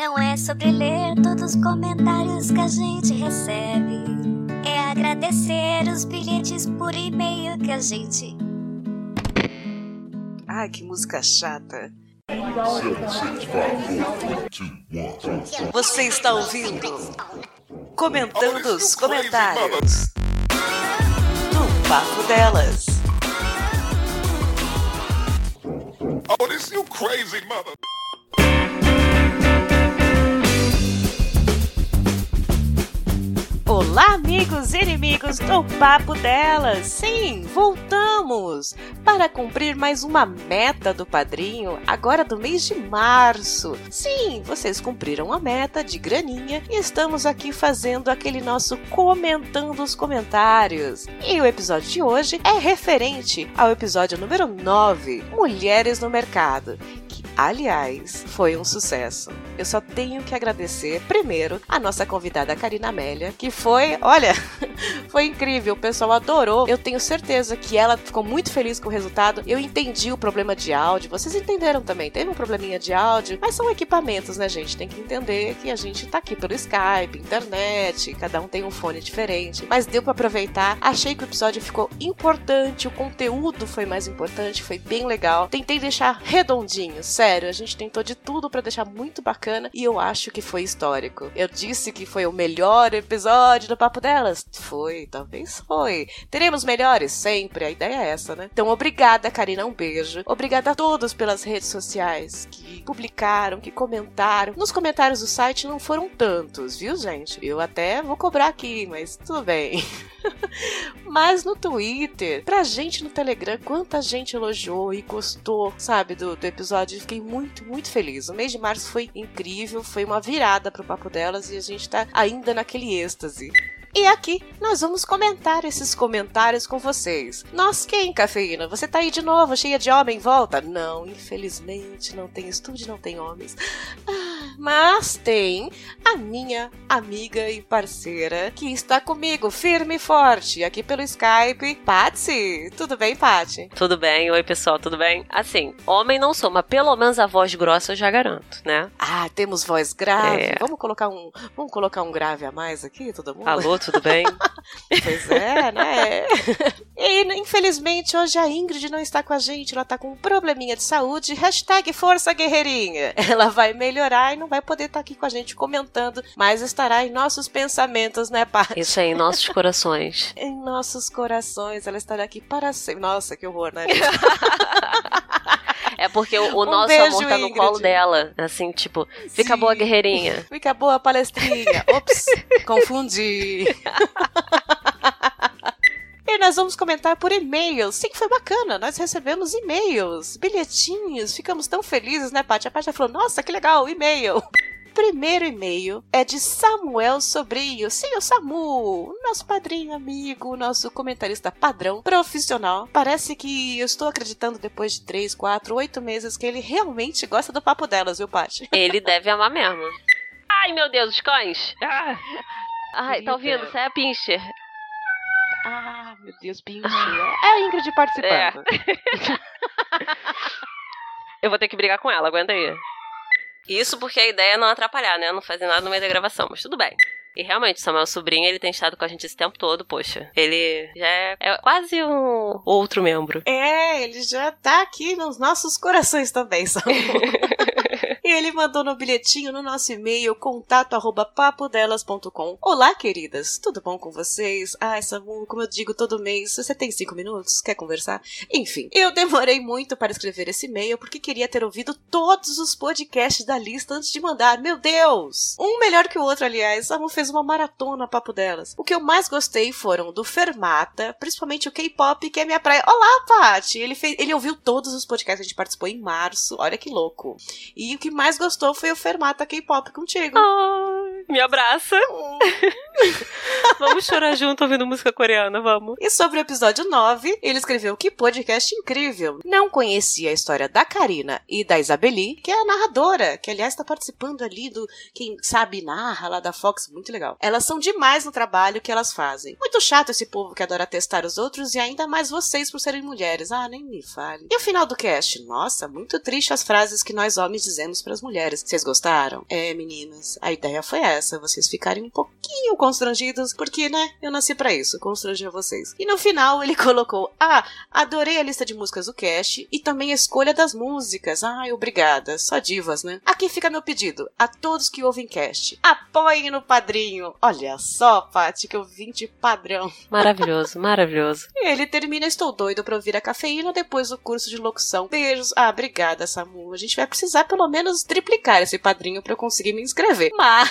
Não é sobre ler todos os comentários que a gente recebe. É agradecer os bilhetes por e-mail que a gente. Ai, que música chata. Você está ouvindo? Comentando os comentários. Do Papo Delas. Oh, this you crazy mother. Olá, amigos e inimigos do Papo Delas! Sim, voltamos para cumprir mais uma meta do padrinho, agora do mês de março. Sim, vocês cumpriram a meta de graninha e estamos aqui fazendo aquele nosso comentando os comentários. E o episódio de hoje é referente ao episódio número 9, Mulheres no Mercado, aliás, foi um sucesso. Eu só tenho que agradecer, primeiro, a nossa convidada Karina Amélia, que foi, olha, foi incrível, o pessoal adorou. Eu tenho certeza que ela ficou muito feliz com o resultado. Eu entendi o problema de áudio, vocês entenderam também. Teve um probleminha de áudio, mas são equipamentos, né, gente? Tem que entender que a gente tá aqui pelo Skype, internet, cada um tem um fone diferente. Mas deu para aproveitar. Achei que o episódio ficou importante, o conteúdo foi mais importante, foi bem legal. Tentei deixar redondinho, sério, a gente tentou de tudo para deixar muito bacana e eu acho que foi histórico. Eu disse que foi o melhor episódio do Papo Delas. Foi, talvez foi. Teremos melhores sempre, a ideia é essa, né? Então, obrigada, Karina, um beijo. Obrigada a todos pelas redes sociais que publicaram, que comentaram. Nos comentários do site não foram tantos, viu, gente? Eu até vou cobrar aqui, mas tudo bem. Mas no Twitter, pra gente no Telegram, quanta gente elogiou e gostou, sabe, do, do episódio. Fiquei muito, muito feliz. O mês de março foi incrível, foi uma virada pro papo delas e a gente tá ainda naquele êxtase. E aqui nós vamos comentar esses comentários com vocês. Nós quem, Cafeína? Você tá aí de novo, cheia de homem em volta? Não, infelizmente não tem estúdio, não tem homens. Ah, mas tem a minha amiga e parceira que está comigo, firme e forte, aqui pelo Skype, Patsy. Tudo bem, Patsy? Tudo bem, oi pessoal, tudo bem? Assim, homem não sou, mas pelo menos a voz grossa eu já garanto, né? Ah, temos voz grave. É. Vamos colocar um, vamos colocar um grave a mais aqui, todo mundo? Alô, tudo bem? pois é, né? E infelizmente hoje a Ingrid não está com a gente, ela está com um probleminha de saúde. Hashtag Força Guerreirinha. Ela vai melhorar e não vai poder estar tá aqui com a gente comentando, mas estará em nossos pensamentos, né, Paty? Isso aí, em nossos corações. em nossos corações, ela estará aqui para sempre. Nossa, que horror, né? É porque o, o um nosso beijo, amor tá no Ingrid. colo dela. Assim, tipo, fica Sim. boa, guerreirinha. Fica boa, palestrinha. Ops, confundi. E nós vamos comentar por e-mails. Sim, foi bacana. Nós recebemos e-mails, bilhetinhos. Ficamos tão felizes, né, Paty? A Paty falou: Nossa, que legal, e-mail primeiro e-mail é de Samuel Sobrinho. Sim, o Samu, nosso padrinho amigo, nosso comentarista padrão, profissional. Parece que eu estou acreditando depois de 3, 4, 8 meses que ele realmente gosta do papo delas, viu, Paty? Ele deve amar mesmo. Ai, meu Deus, os cães! Ah. Ai, tá ouvindo? Isso é a Pincher. Ah, meu Deus, Pincher. É a Ingrid participando. É. eu vou ter que brigar com ela, aguenta aí. Isso porque a ideia é não atrapalhar, né? Não fazer nada no meio da gravação, mas tudo bem. E realmente, Samuel Sobrinho, ele tem estado com a gente esse tempo todo, poxa. Ele já é, é, quase um outro membro. É, ele já tá aqui nos nossos corações também, Samuel. Ele mandou no bilhetinho no nosso e-mail contato arroba papodelas.com. Olá, queridas, tudo bom com vocês? Ai, Samu, como eu digo todo mês, você tem cinco minutos? Quer conversar? Enfim, eu demorei muito para escrever esse e-mail porque queria ter ouvido todos os podcasts da lista antes de mandar. Meu Deus! Um melhor que o outro, aliás. Samu fez uma maratona papo delas. O que eu mais gostei foram do Fermata, principalmente o K-pop, que é minha praia. Olá, Paty! Ele, fez, ele ouviu todos os podcasts que a gente participou em março. Olha que louco. E o que mais gostou foi o Fermata K-pop contigo. Oh, me abraça. vamos chorar junto ouvindo música coreana, vamos. E sobre o episódio 9, ele escreveu que podcast incrível. Não conhecia a história da Karina e da Isabeli, que é a narradora, que aliás está participando ali do Quem Sabe Narra lá da Fox, muito legal. Elas são demais no trabalho que elas fazem. Muito chato esse povo que adora testar os outros e ainda mais vocês por serem mulheres. Ah, nem me fale. E o final do cast? Nossa, muito triste as frases que nós homens dizemos para as mulheres. Vocês gostaram? É, meninas, a ideia foi essa, vocês ficarem um pouquinho constrangidos, porque, né, eu nasci para isso, constranger vocês. E no final ele colocou: Ah, adorei a lista de músicas do cast e também a escolha das músicas. Ai, obrigada. Só divas, né? Aqui fica meu pedido a todos que ouvem cast. Apoiem no padrinho. Olha só, Paty, que eu vim de padrão. Maravilhoso, maravilhoso. E ele termina: Estou doido pra ouvir a cafeína depois do curso de locução. Beijos. Ah, obrigada, Samu. A gente vai precisar pelo menos triplicar esse padrinho para eu conseguir me inscrever. Mas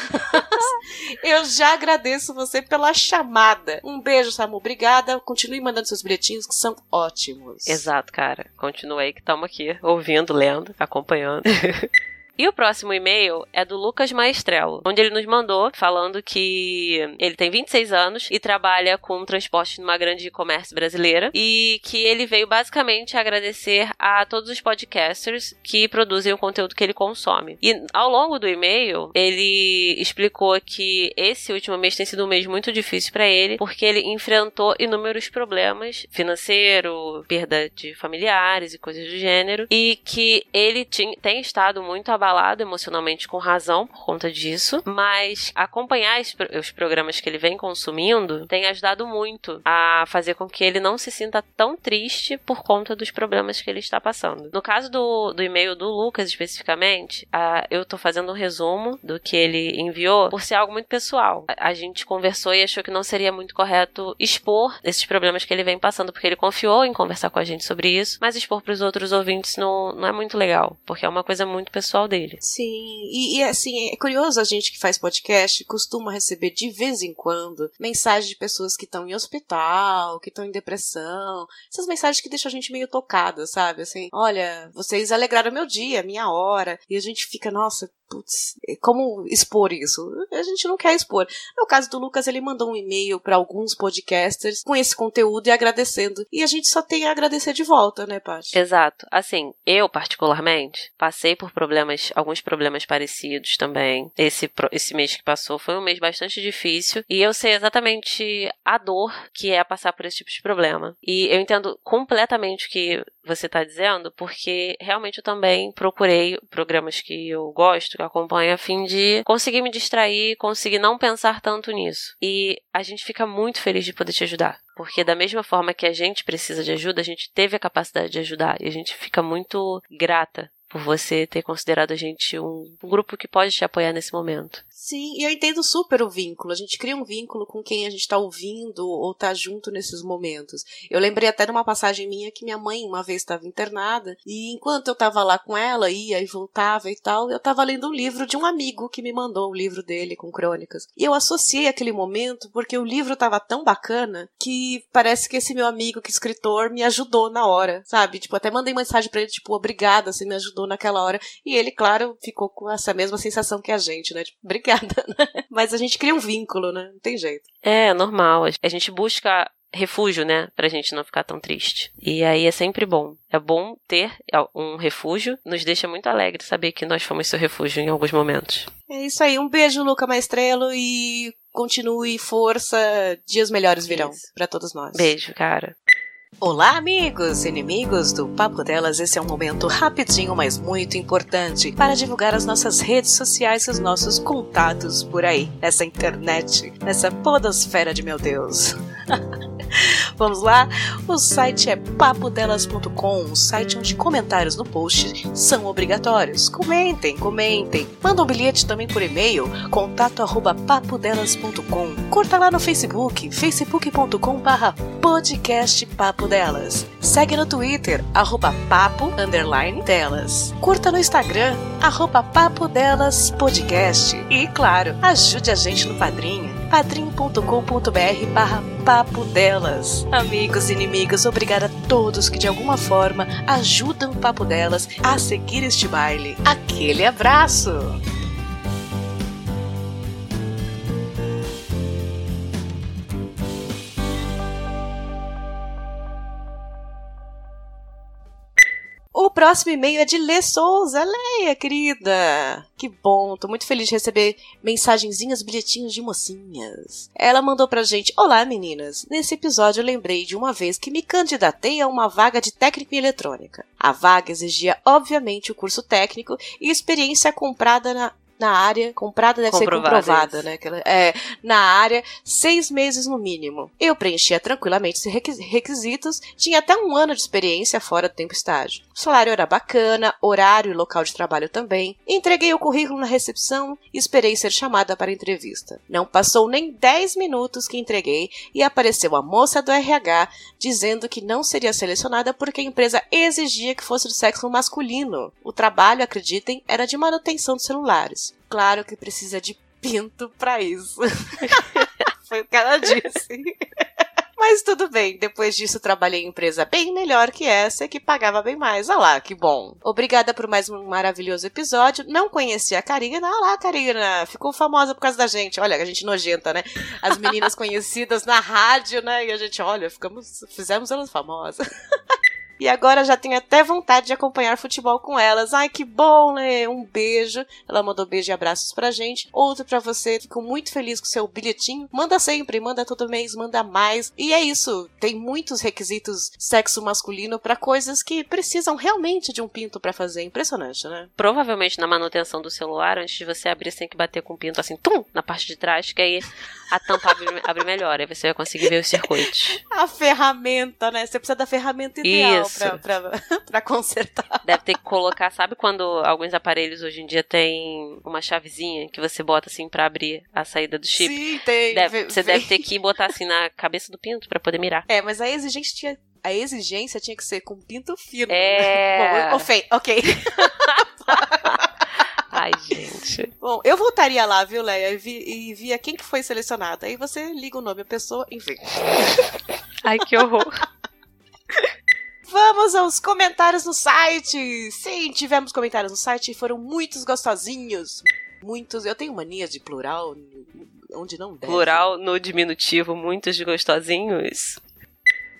eu já agradeço você pela chamada. Um beijo, Samu. Obrigada. Continue mandando seus bilhetinhos que são ótimos. Exato, cara. Continue aí que estamos aqui ouvindo, lendo, acompanhando. E o próximo e-mail é do Lucas Maestrello, onde ele nos mandou falando que ele tem 26 anos e trabalha com transporte numa grande comércio brasileira e que ele veio basicamente agradecer a todos os podcasters que produzem o conteúdo que ele consome. E ao longo do e-mail, ele explicou que esse último mês tem sido um mês muito difícil para ele, porque ele enfrentou inúmeros problemas financeiro, perda de familiares e coisas do gênero, e que ele tem estado muito abalado abalado emocionalmente com razão por conta disso, mas acompanhar os programas que ele vem consumindo tem ajudado muito a fazer com que ele não se sinta tão triste por conta dos problemas que ele está passando. No caso do, do e-mail do Lucas especificamente, uh, eu tô fazendo um resumo do que ele enviou por ser algo muito pessoal. A, a gente conversou e achou que não seria muito correto expor esses problemas que ele vem passando, porque ele confiou em conversar com a gente sobre isso, mas expor para os outros ouvintes não, não é muito legal, porque é uma coisa muito pessoal dele. Sim, e, e, assim, é curioso a gente que faz podcast costuma receber de vez em quando mensagens de pessoas que estão em hospital, que estão em depressão. Essas mensagens que deixam a gente meio tocada, sabe? Assim, olha, vocês alegraram meu dia, minha hora. E a gente fica, nossa, putz, é, como expor isso? A gente não quer expor. No caso do Lucas, ele mandou um e-mail para alguns podcasters com esse conteúdo e agradecendo. E a gente só tem a agradecer de volta, né, Paty? Exato. Assim, eu particularmente passei por problemas, alguns problemas parecidos também. Esse, esse mês que passou foi um mês bastante difícil e eu sei exatamente a dor que é passar por esse tipo de problema. E eu entendo completamente que você está dizendo, porque realmente eu também procurei programas que eu gosto, que eu acompanho, a fim de conseguir me distrair, conseguir não pensar tanto nisso. E a gente fica muito feliz de poder te ajudar. Porque da mesma forma que a gente precisa de ajuda, a gente teve a capacidade de ajudar. E a gente fica muito grata por você ter considerado a gente um, um, grupo que pode te apoiar nesse momento. Sim, e eu entendo super o vínculo. A gente cria um vínculo com quem a gente está ouvindo ou está junto nesses momentos. Eu lembrei até de uma passagem minha que minha mãe uma vez estava internada e enquanto eu estava lá com ela, ia e voltava e tal, eu estava lendo um livro de um amigo que me mandou o um livro dele com crônicas. E eu associei aquele momento porque o livro estava tão bacana que parece que esse meu amigo que escritor me ajudou na hora, sabe? Tipo, até mandei mensagem para ele tipo, obrigada, você me ajudou ajudou naquela hora. E ele, claro, ficou com essa mesma sensação que a gente, né? Tipo, obrigada, né? Mas a gente cria um vínculo, né? Não tem jeito. É, normal. A gente busca refúgio, né? Pra gente não ficar tão triste. E aí é sempre bom. É bom ter um refúgio. Nos deixa muito alegre saber que nós fomos seu refúgio em alguns momentos. É isso aí. Um beijo, Luca Maestrelo, e continue força. Dias melhores virão para todos nós. Beijo, cara. Olá, amigos e inimigos do Papo Delas. Esse é um momento rapidinho, mas muito importante para divulgar as nossas redes sociais e os nossos contatos por aí, nessa internet, nessa podosfera de meu Deus. Vamos lá? O site é papodelas.com, um site onde comentários no post são obrigatórios. Comentem, comentem. Manda um bilhete também por e-mail, contato arroba papodelas.com. Curta lá no Facebook, facebook.com barra podcast Papo Delas. Segue no Twitter, arroba papo, delas. Curta no Instagram, arroba papo delas podcast. E, claro, ajude a gente no Padrinho padrim.com.br barra papo delas. Amigos e inimigos, obrigada a todos que de alguma forma ajudam o Papo Delas a seguir este baile. Aquele abraço! Próximo e-mail é de Lê Souza. Leia, querida. Que bom, tô muito feliz de receber mensagenzinhas, bilhetinhos de mocinhas. Ela mandou pra gente: Olá, meninas. Nesse episódio eu lembrei de uma vez que me candidatei a uma vaga de técnico em eletrônica. A vaga exigia, obviamente, o curso técnico e experiência comprada na na área, comprada deve comprovada, ser comprovada, né? É, na área, seis meses no mínimo. Eu preenchia tranquilamente esses requisitos, tinha até um ano de experiência fora do tempo estágio. O salário era bacana, horário e local de trabalho também. Entreguei o currículo na recepção e esperei ser chamada para a entrevista. Não passou nem 10 minutos que entreguei e apareceu a moça do RH dizendo que não seria selecionada porque a empresa exigia que fosse do sexo masculino. O trabalho, acreditem, era de manutenção de celulares. Claro que precisa de pinto para isso. Foi o que ela disse. Mas tudo bem, depois disso trabalhei em empresa bem melhor que essa que pagava bem mais. Ah lá, que bom. Obrigada por mais um maravilhoso episódio. Não conhecia a Karina. Ah lá, Karina, ficou famosa por causa da gente. Olha, a gente nojenta, né? As meninas conhecidas na rádio, né? E a gente, olha, ficamos, fizemos elas famosas. E agora já tenho até vontade de acompanhar futebol com elas. Ai, que bom, né? Um beijo. Ela mandou beijo e abraços pra gente. Outro pra você. Fico muito feliz com o seu bilhetinho. Manda sempre, manda todo mês, manda mais. E é isso. Tem muitos requisitos sexo masculino para coisas que precisam realmente de um pinto para fazer. Impressionante, né? Provavelmente na manutenção do celular, antes de você abrir, você tem que bater com o pinto assim, tum, na parte de trás, que aí a tampa abre, abre melhor. Aí você vai conseguir ver os circuitos. A ferramenta, né? Você precisa da ferramenta ideal. Isso pra, consertar. Deve ter que colocar, sabe quando alguns aparelhos hoje em dia tem uma chavezinha que você bota assim pra abrir a saída do chip? Sim, tem. Deve, você deve ter que botar assim na cabeça do pinto pra poder mirar. É, mas a exigência tinha, a exigência tinha que ser com pinto fino. É. Bom, ok. ok. Ai, gente. Bom, eu voltaria lá, viu, Leia, e, vi, e via quem que foi selecionado. Aí você liga o nome da pessoa, enfim. Ai, que horror. Vamos aos comentários no site! Sim, tivemos comentários no site e foram muitos gostosinhos. Muitos. Eu tenho mania de plural onde não deve. Plural no diminutivo, muitos gostosinhos.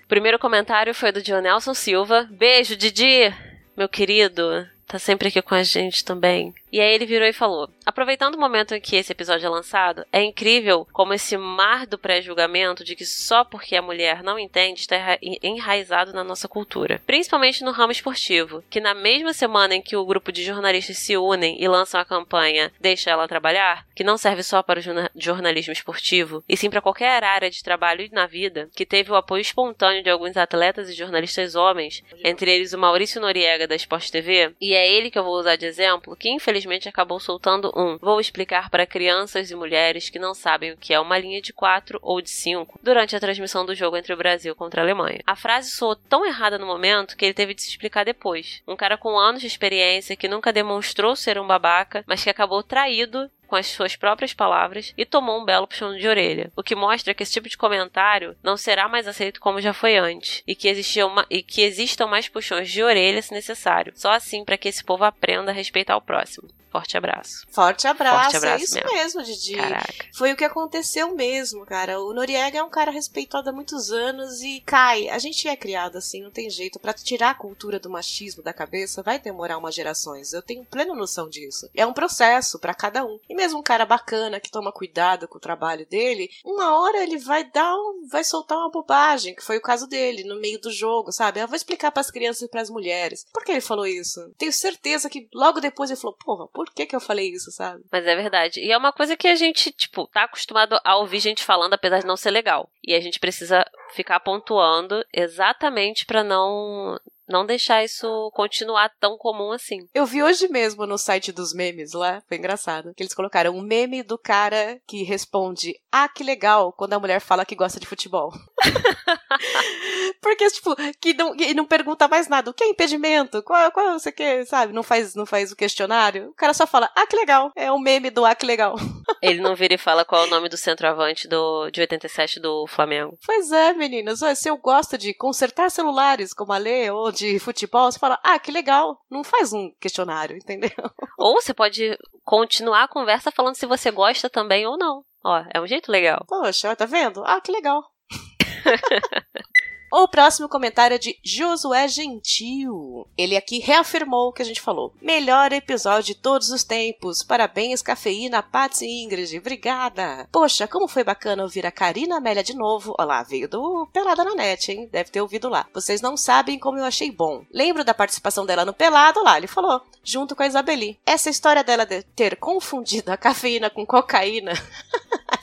O primeiro comentário foi do Dionelson Silva. Beijo, Didi! Meu querido, tá sempre aqui com a gente também. E aí ele virou e falou: Aproveitando o momento em que esse episódio é lançado, é incrível como esse mar do pré-julgamento de que só porque a mulher não entende está enraizado na nossa cultura. Principalmente no ramo esportivo, que na mesma semana em que o grupo de jornalistas se unem e lançam a campanha Deixa Ela Trabalhar, que não serve só para o jornalismo esportivo, e sim para qualquer área de trabalho e na vida, que teve o apoio espontâneo de alguns atletas e jornalistas homens, entre eles o Maurício Noriega da Sport TV, e é ele que eu vou usar de exemplo, que infelizmente infelizmente acabou soltando um. Vou explicar para crianças e mulheres que não sabem o que é uma linha de 4 ou de 5 durante a transmissão do jogo entre o Brasil contra a Alemanha. A frase soou tão errada no momento que ele teve de se explicar depois. Um cara com anos de experiência que nunca demonstrou ser um babaca, mas que acabou traído com as suas próprias palavras e tomou um belo puxão de orelha, o que mostra que esse tipo de comentário não será mais aceito como já foi antes e que, existia uma, e que existam mais puxões de orelha se necessário. Só assim para que esse povo aprenda a respeitar o próximo. Forte abraço. Forte abraço. Forte abraço é isso mesmo, mesmo Didi. Caraca. Foi o que aconteceu mesmo, cara. O Noriega é um cara respeitado há muitos anos e cai. A gente é criado assim, não tem jeito. Para tirar a cultura do machismo da cabeça vai demorar umas gerações. Eu tenho plena noção disso. É um processo para cada um. E mesmo um cara bacana que toma cuidado com o trabalho dele, uma hora ele vai dar um, vai soltar uma bobagem, que foi o caso dele no meio do jogo, sabe? Eu vou explicar para as crianças e para as mulheres. Por que ele falou isso? Tenho certeza que logo depois ele falou: "Porra, por que que eu falei isso, sabe? Mas é verdade. E é uma coisa que a gente, tipo, tá acostumado a ouvir gente falando, apesar de não ser legal. E a gente precisa ficar pontuando exatamente para não não deixar isso continuar tão comum assim. Eu vi hoje mesmo no site dos memes lá, foi engraçado, que eles colocaram um meme do cara que responde: "Ah, que legal", quando a mulher fala que gosta de futebol. Porque tipo, que não, que não pergunta mais nada, o que é impedimento? Qual, qual você quer, sabe? Não faz, não faz o questionário. O cara só fala: "Ah, que legal". É o um meme do "Ah, que legal". Ele não vira e fala qual é o nome do centroavante do de 87 do Flamengo. Pois é, meninas, se eu gosto de consertar celulares como a Lê ou de de futebol, você fala, ah, que legal. Não faz um questionário, entendeu? Ou você pode continuar a conversa falando se você gosta também ou não. Ó, é um jeito legal. Poxa, tá vendo? Ah, que legal. O próximo comentário é de Josué Gentil. Ele aqui reafirmou o que a gente falou. Melhor episódio de todos os tempos. Parabéns, cafeína, Patsy Ingrid. Obrigada. Poxa, como foi bacana ouvir a Karina Amélia de novo. Olha lá, veio do Pelada na Net, hein? Deve ter ouvido lá. Vocês não sabem como eu achei bom. Lembro da participação dela no Pelado lá, ele falou, junto com a Isabeli. Essa história dela de ter confundido a cafeína com cocaína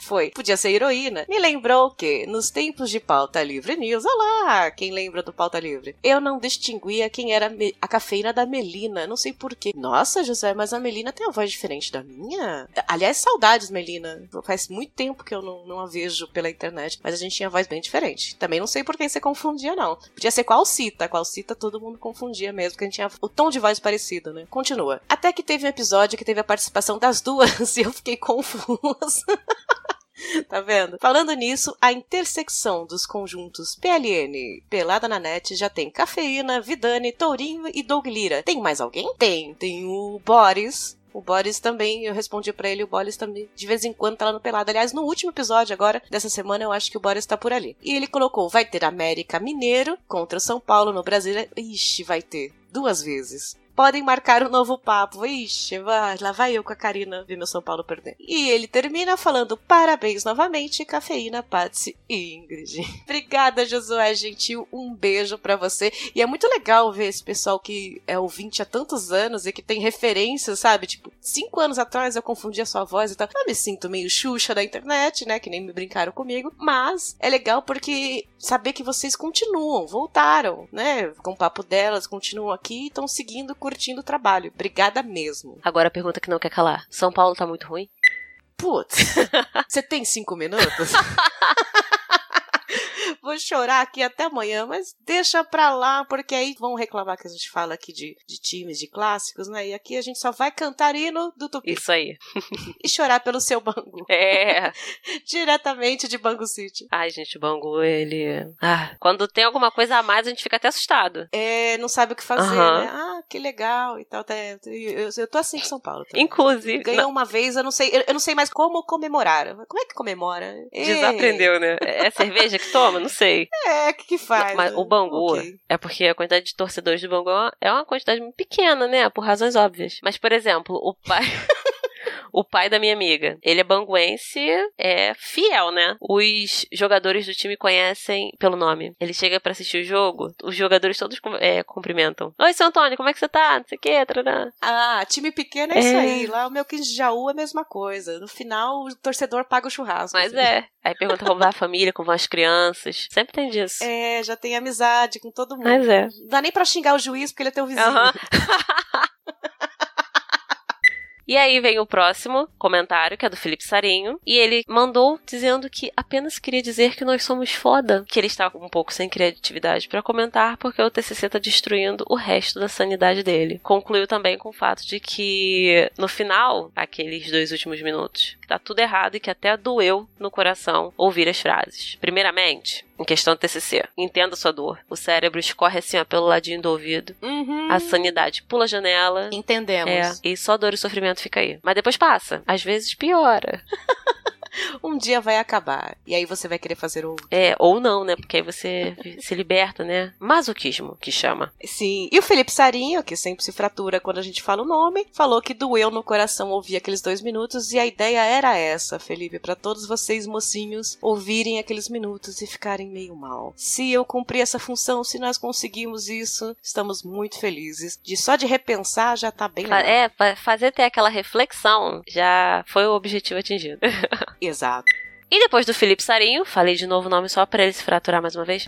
foi. Podia ser heroína. Me lembrou que, nos tempos de pauta livre news, olha lá, quem lembra do pauta livre? Eu não distinguia quem era a cafeína da Melina. Não sei porquê. Nossa, José, mas a Melina tem uma voz diferente da minha? Aliás, saudades, Melina. Faz muito tempo que eu não, não a vejo pela internet, mas a gente tinha voz bem diferente. Também não sei por que você confundia, não. Podia ser qual cita. Qual cita todo mundo confundia mesmo, porque a gente tinha o tom de voz parecido, né? Continua. Até que teve um episódio que teve a participação das duas e eu fiquei confusa. Tá vendo? Falando nisso, a intersecção dos conjuntos PLN Pelada na Net já tem Cafeína, Vidani, Tourinho e Doug Lira. Tem mais alguém? Tem. Tem o Boris, o Boris também, eu respondi para ele, o Boris também de vez em quando tá lá no pelado. Aliás, no último episódio agora, dessa semana, eu acho que o Boris tá por ali. E ele colocou: vai ter América Mineiro contra São Paulo no Brasil. Ixi, vai ter. Duas vezes podem marcar um novo papo. Ixi, vai, lá vai eu com a Karina ver meu São Paulo perder. E ele termina falando parabéns novamente, cafeína, Patsy e Ingrid. Obrigada, Josué Gentil. Um beijo para você. E é muito legal ver esse pessoal que é ouvinte há tantos anos e que tem referências, sabe? Tipo, cinco anos atrás eu confundi a sua voz e tal. Eu me sinto meio xuxa da internet, né? Que nem me brincaram comigo. Mas é legal porque saber que vocês continuam, voltaram, né? Com o papo delas, continuam aqui e estão seguindo com curtindo o trabalho. Obrigada mesmo. Agora a pergunta que não quer calar. São Paulo tá muito ruim? Putz, você tem cinco minutos? Vou chorar aqui até amanhã, mas deixa pra lá, porque aí vão reclamar que a gente fala aqui de, de times, de clássicos, né? E aqui a gente só vai cantar hino do Tupi. Isso aí. e chorar pelo seu Bangu. É. Diretamente de Bangu City. Ai, gente, o Bangu, ele. Ah, quando tem alguma coisa a mais, a gente fica até assustado. É, não sabe o que fazer, uhum. né? Ah, que legal e tal. Eu, eu tô assim em São Paulo. Também. Inclusive. Ganhou não... uma vez, eu não sei, eu, eu, não sei mais como comemorar. Como é que comemora? Desaprendeu, né? É cerveja que toma? Não sei. É, o que, que faz? Não, mas o Bangu okay. é porque a quantidade de torcedores do Bangu é uma quantidade pequena, né? Por razões óbvias. Mas, por exemplo, o pai. o pai da minha amiga. Ele é banguense, é fiel, né? Os jogadores do time conhecem pelo nome. Ele chega para assistir o jogo, os jogadores todos é, cumprimentam. Oi, seu Antônio, como é que você tá? Não sei o que, Ah, time pequeno é, é, isso aí. Lá o meu 15 de Jaú é a mesma coisa. No final, o torcedor paga o churrasco. Mas assim. é. Aí pergunta como vai a família, como vão as crianças. Sempre tem disso. É, já tem amizade com todo mundo. Mas é. Não dá nem pra xingar o juiz porque ele é teu vizinho. Uhum. E aí vem o próximo comentário, que é do Felipe Sarinho, e ele mandou dizendo que apenas queria dizer que nós somos foda, que ele está um pouco sem criatividade para comentar porque o TCC tá destruindo o resto da sanidade dele. Concluiu também com o fato de que no final, aqueles dois últimos minutos, tá tudo errado e que até doeu no coração ouvir as frases. Primeiramente, em questão do TCC. Entenda sua dor. O cérebro escorre assim ó, pelo ladinho do ouvido. Uhum. A sanidade pula a janela. Entendemos. É, e só dor e sofrimento fica aí. Mas depois passa. Às vezes piora. um dia vai acabar. E aí você vai querer fazer outro. É, ou não, né? Porque aí você se liberta, né? Masoquismo, que chama. Sim. E o Felipe Sarinho, que sempre se fratura quando a gente fala o nome, falou que doeu no coração ouvir aqueles dois minutos. E a ideia era essa, Felipe, para todos vocês, mocinhos, ouvirem aqueles minutos e ficarem meio mal. Se eu cumprir essa função, se nós conseguimos isso, estamos muito felizes. De só de repensar já tá bem legal. É, fazer ter aquela reflexão já foi o objetivo atingido. Exato. E depois do Felipe Sarinho, falei de novo o nome só para ele se fraturar mais uma vez.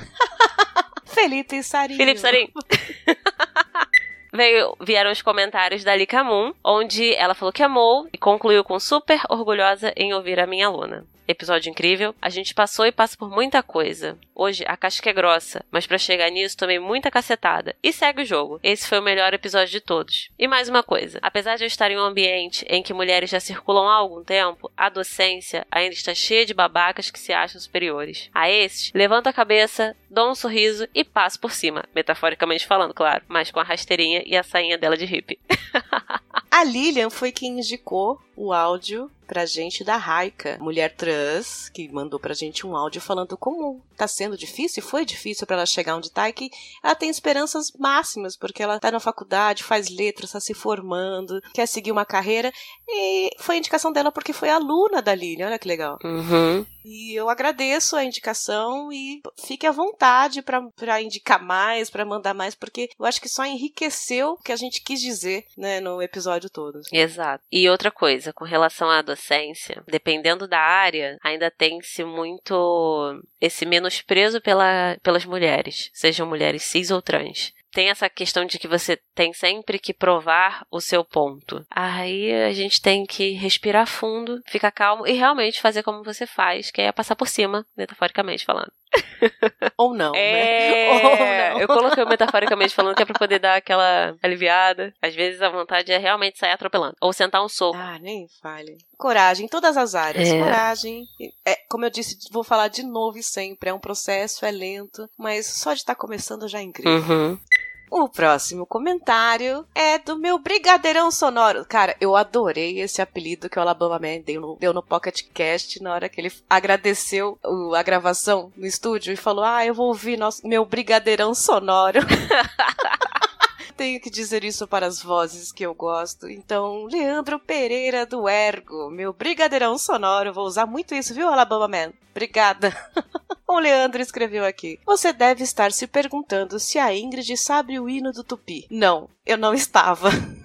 Felipe Sarinho. Felipe Sarinho. Veio, vieram os comentários da Lika Moon, onde ela falou que amou e concluiu com super orgulhosa em ouvir a minha aluna episódio incrível. A gente passou e passa por muita coisa. Hoje a casca é grossa, mas para chegar nisso tomei muita cacetada. E segue o jogo. Esse foi o melhor episódio de todos. E mais uma coisa: apesar de eu estar em um ambiente em que mulheres já circulam há algum tempo, a docência ainda está cheia de babacas que se acham superiores. A estes, levanto a cabeça, dou um sorriso e passo por cima. Metaforicamente falando, claro, mas com a rasteirinha e a sainha dela de hippie. a Lilian foi quem indicou o áudio pra gente da Raika, mulher trans, que mandou pra gente um áudio falando como tá sendo difícil, foi difícil para ela chegar onde tá e que ela tem esperanças máximas, porque ela tá na faculdade, faz letras, tá se formando, quer seguir uma carreira e foi a indicação dela porque foi aluna da Lilian, olha que legal. Uhum. E eu agradeço a indicação e fique à vontade para indicar mais, para mandar mais, porque eu acho que só enriqueceu o que a gente quis dizer, né, no episódio todo. Exato. E outra coisa, com relação à docência, dependendo da área, ainda tem-se muito esse menosprezo pela, pelas mulheres, sejam mulheres cis ou trans tem essa questão de que você tem sempre que provar o seu ponto. Aí a gente tem que respirar fundo, ficar calmo e realmente fazer como você faz, que é passar por cima, metaforicamente falando. Ou não, é... né? Ou não. Eu coloquei metaforicamente falando que é pra poder dar aquela aliviada. Às vezes a vontade é realmente sair atropelando. Ou sentar um soco. Ah, nem fale. Coragem, em todas as áreas. É. Coragem. É, como eu disse, vou falar de novo e sempre. É um processo, é lento, mas só de estar começando já é incrível. Uhum. O próximo comentário é do meu Brigadeirão Sonoro. Cara, eu adorei esse apelido que o Alabama Man deu no, deu no Pocket Cast na hora que ele agradeceu o- a gravação no estúdio e falou: Ah, eu vou ouvir nosso, meu Brigadeirão Sonoro. Tenho que dizer isso para as vozes que eu gosto. Então, Leandro Pereira do Ergo, meu brigadeirão sonoro. Vou usar muito isso, viu, Alabama Man? Obrigada. O Leandro escreveu aqui: Você deve estar se perguntando se a Ingrid sabe o hino do Tupi. Não, eu não estava.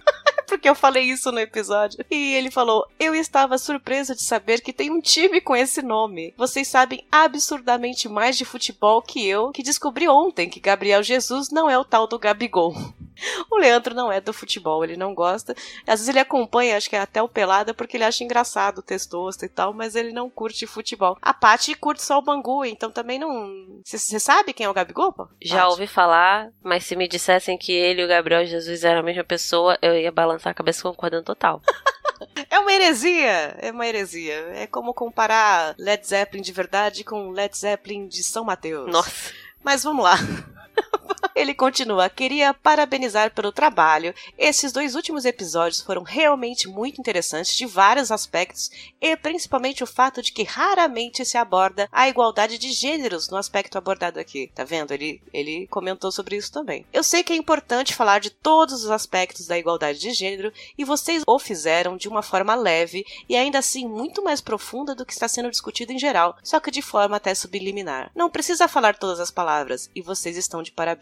Porque eu falei isso no episódio. E ele falou: Eu estava surpresa de saber que tem um time com esse nome. Vocês sabem absurdamente mais de futebol que eu, que descobri ontem que Gabriel Jesus não é o tal do Gabigol. O Leandro não é do futebol, ele não gosta. Às vezes ele acompanha, acho que é até o Pelada, porque ele acha engraçado o testosta e tal, mas ele não curte futebol. A Paty curte só o Bangu, então também não. Você sabe quem é o Gabigol? pô? Já Paty? ouvi falar, mas se me dissessem que ele e o Gabriel Jesus eram a mesma pessoa, eu ia balançar a cabeça concordando total. É uma heresia! É uma heresia. É como comparar Led Zeppelin de verdade com Led Zeppelin de São Mateus. Nossa. Mas vamos lá. Ele continua: Queria parabenizar pelo trabalho. Esses dois últimos episódios foram realmente muito interessantes de vários aspectos e principalmente o fato de que raramente se aborda a igualdade de gêneros no aspecto abordado aqui. Tá vendo? Ele, ele comentou sobre isso também. Eu sei que é importante falar de todos os aspectos da igualdade de gênero e vocês o fizeram de uma forma leve e ainda assim muito mais profunda do que está sendo discutido em geral, só que de forma até subliminar. Não precisa falar todas as palavras e vocês estão de parabéns.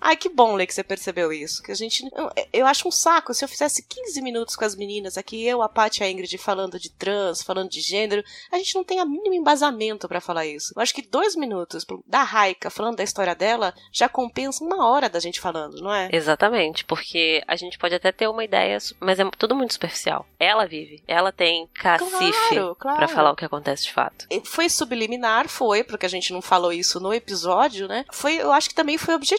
Ai, que bom, Lê, que você percebeu isso. Que a gente. Eu, eu acho um saco. Se eu fizesse 15 minutos com as meninas aqui, eu, a Paty e a Ingrid falando de trans, falando de gênero, a gente não tem a mínimo embasamento pra falar isso. Eu acho que dois minutos da Raika falando da história dela já compensa uma hora da gente falando, não é? Exatamente, porque a gente pode até ter uma ideia, mas é tudo muito superficial. Ela vive, ela tem cacife Claro, claro. pra falar o que acontece de fato. Foi subliminar, foi, porque a gente não falou isso no episódio, né? Foi, eu acho que também foi objetivo.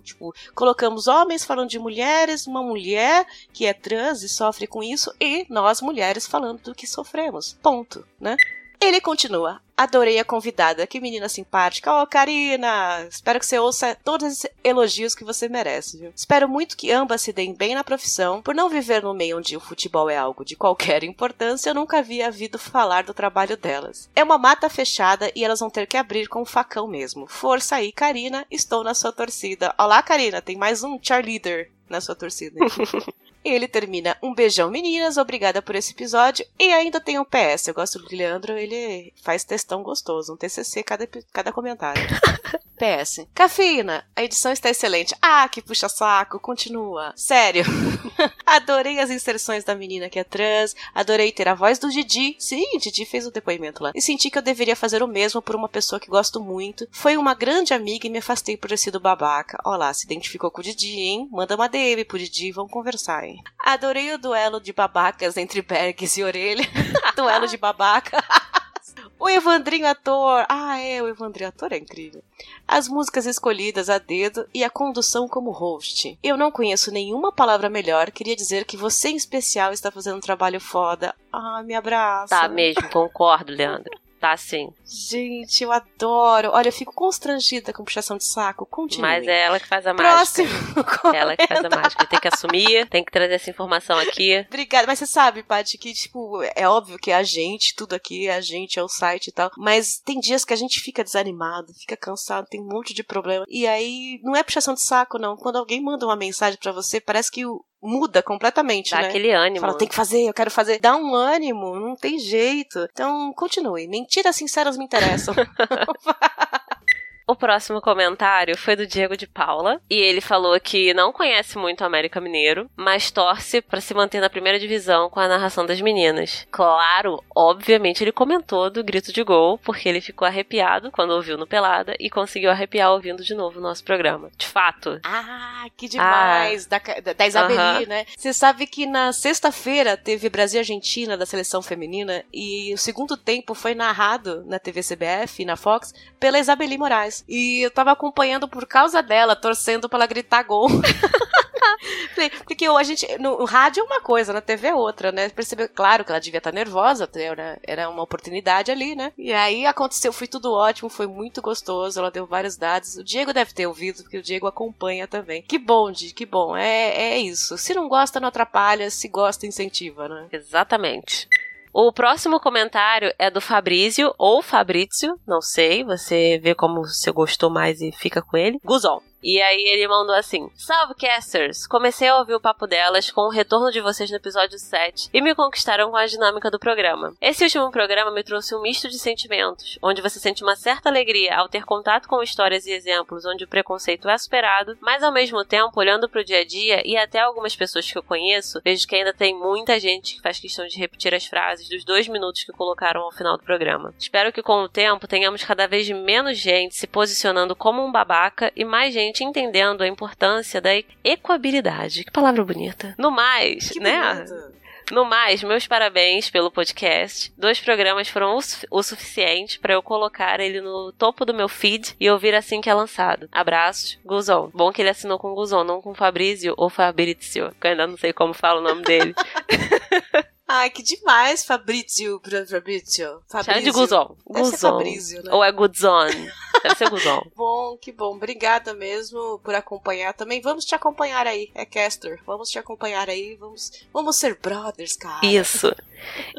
Tipo, colocamos homens falando de mulheres, uma mulher que é trans e sofre com isso, e nós mulheres falando do que sofremos. Ponto, né? Ele continua. Adorei a convidada. Que menina simpática. Ó, Karina! Espero que você ouça todos esses elogios que você merece, viu? Espero muito que ambas se deem bem na profissão. Por não viver no meio onde o futebol é algo de qualquer importância, eu nunca havia ouvido falar do trabalho delas. É uma mata fechada e elas vão ter que abrir com o facão mesmo. Força aí, Karina. Estou na sua torcida. Olá, Karina. Tem mais um cheerleader na sua torcida. E ele termina: Um beijão, meninas, obrigada por esse episódio. E ainda tem um PS. Eu gosto do Leandro, ele faz textão gostoso, um TCC cada, cada comentário. PS. Cafeína, a edição está excelente. Ah, que puxa saco, continua. Sério. adorei as inserções da menina que é trans, adorei ter a voz do Didi. Sim, Didi fez o depoimento lá. E senti que eu deveria fazer o mesmo por uma pessoa que gosto muito. Foi uma grande amiga e me afastei por ter sido babaca. Ó lá, se identificou com o Didi, hein? Manda uma DM pro Didi, vamos conversar, hein? Adorei o duelo de babacas entre Bergs e Orelha. duelo de babaca. O Evandrinho ator. Ah, é, o Evandrinho ator é incrível. As músicas escolhidas a dedo e a condução como host. Eu não conheço nenhuma palavra melhor. Queria dizer que você em especial está fazendo um trabalho foda. Ah, me abraça. Tá mesmo, concordo, Leandro. Tá sim. Gente, eu adoro. Olha, eu fico constrangida com puxação de saco. Continue. Mas é ela que faz a Próximo. mágica. Ela que faz a mágica. Tem que assumir, tem que trazer essa informação aqui. Obrigada. Mas você sabe, Paty, que, tipo, é óbvio que é a gente, tudo aqui é a gente, é o site e tal. Mas tem dias que a gente fica desanimado, fica cansado, tem um monte de problema. E aí, não é puxação de saco, não. Quando alguém manda uma mensagem para você, parece que o, muda completamente, Dá né? aquele ânimo. Fala, tem que fazer, eu quero fazer. Dá um ânimo, não tem jeito. Então, continue. Mentiras sinceras me interessam. O próximo comentário foi do Diego de Paula e ele falou que não conhece muito o América Mineiro, mas torce para se manter na primeira divisão com a narração das meninas. Claro, obviamente ele comentou do grito de gol porque ele ficou arrepiado quando ouviu no Pelada e conseguiu arrepiar ouvindo de novo o nosso programa. De fato. Ah, que demais! Da, da, da Isabeli, né? Você sabe que na sexta-feira teve Brasil e Argentina da seleção feminina e o segundo tempo foi narrado na TV CBF, na Fox, pela Isabeli Moraes. E eu tava acompanhando por causa dela, torcendo pra ela gritar gol. Porque a gente, no rádio é uma coisa, na TV é outra, né? Percebeu, claro que ela devia estar nervosa, era, era uma oportunidade ali, né? E aí aconteceu, foi tudo ótimo, foi muito gostoso, ela deu vários dados. O Diego deve ter ouvido, porque o Diego acompanha também. Que bom, Di, que bom. É, é isso. Se não gosta, não atrapalha, se gosta, incentiva, né? Exatamente. O próximo comentário é do Fabrício ou Fabrício, não sei, você vê como você gostou mais e fica com ele. Guzon. E aí ele mandou assim: Salve casters! Comecei a ouvir o papo delas com o retorno de vocês no episódio 7 e me conquistaram com a dinâmica do programa. Esse último programa me trouxe um misto de sentimentos, onde você sente uma certa alegria ao ter contato com histórias e exemplos onde o preconceito é superado, mas ao mesmo tempo, olhando pro dia a dia e até algumas pessoas que eu conheço, vejo que ainda tem muita gente que faz questão de repetir as frases dos dois minutos que colocaram ao final do programa. Espero que com o tempo tenhamos cada vez menos gente se posicionando como um babaca e mais gente entendendo a importância da equabilidade. Que palavra bonita. No mais, Que né? bonito. No mais, meus parabéns pelo podcast. Dois programas foram o, su- o suficiente para eu colocar ele no topo do meu feed e ouvir assim que é lançado. Abraços, Guzon. Bom que ele assinou com Guzon, não com Fabrício ou Fabrício, que eu ainda não sei como fala o nome dele. Ai, que demais, Fabrício. Bra- Fabrício. Chama de Guzon. Guzon. Né? Ou é Guzon. Deve ser Guzon. Bom, que bom. Obrigada mesmo por acompanhar também. Vamos te acompanhar aí, é Caster. Vamos te acompanhar aí. Vamos, vamos ser brothers, cara. Isso.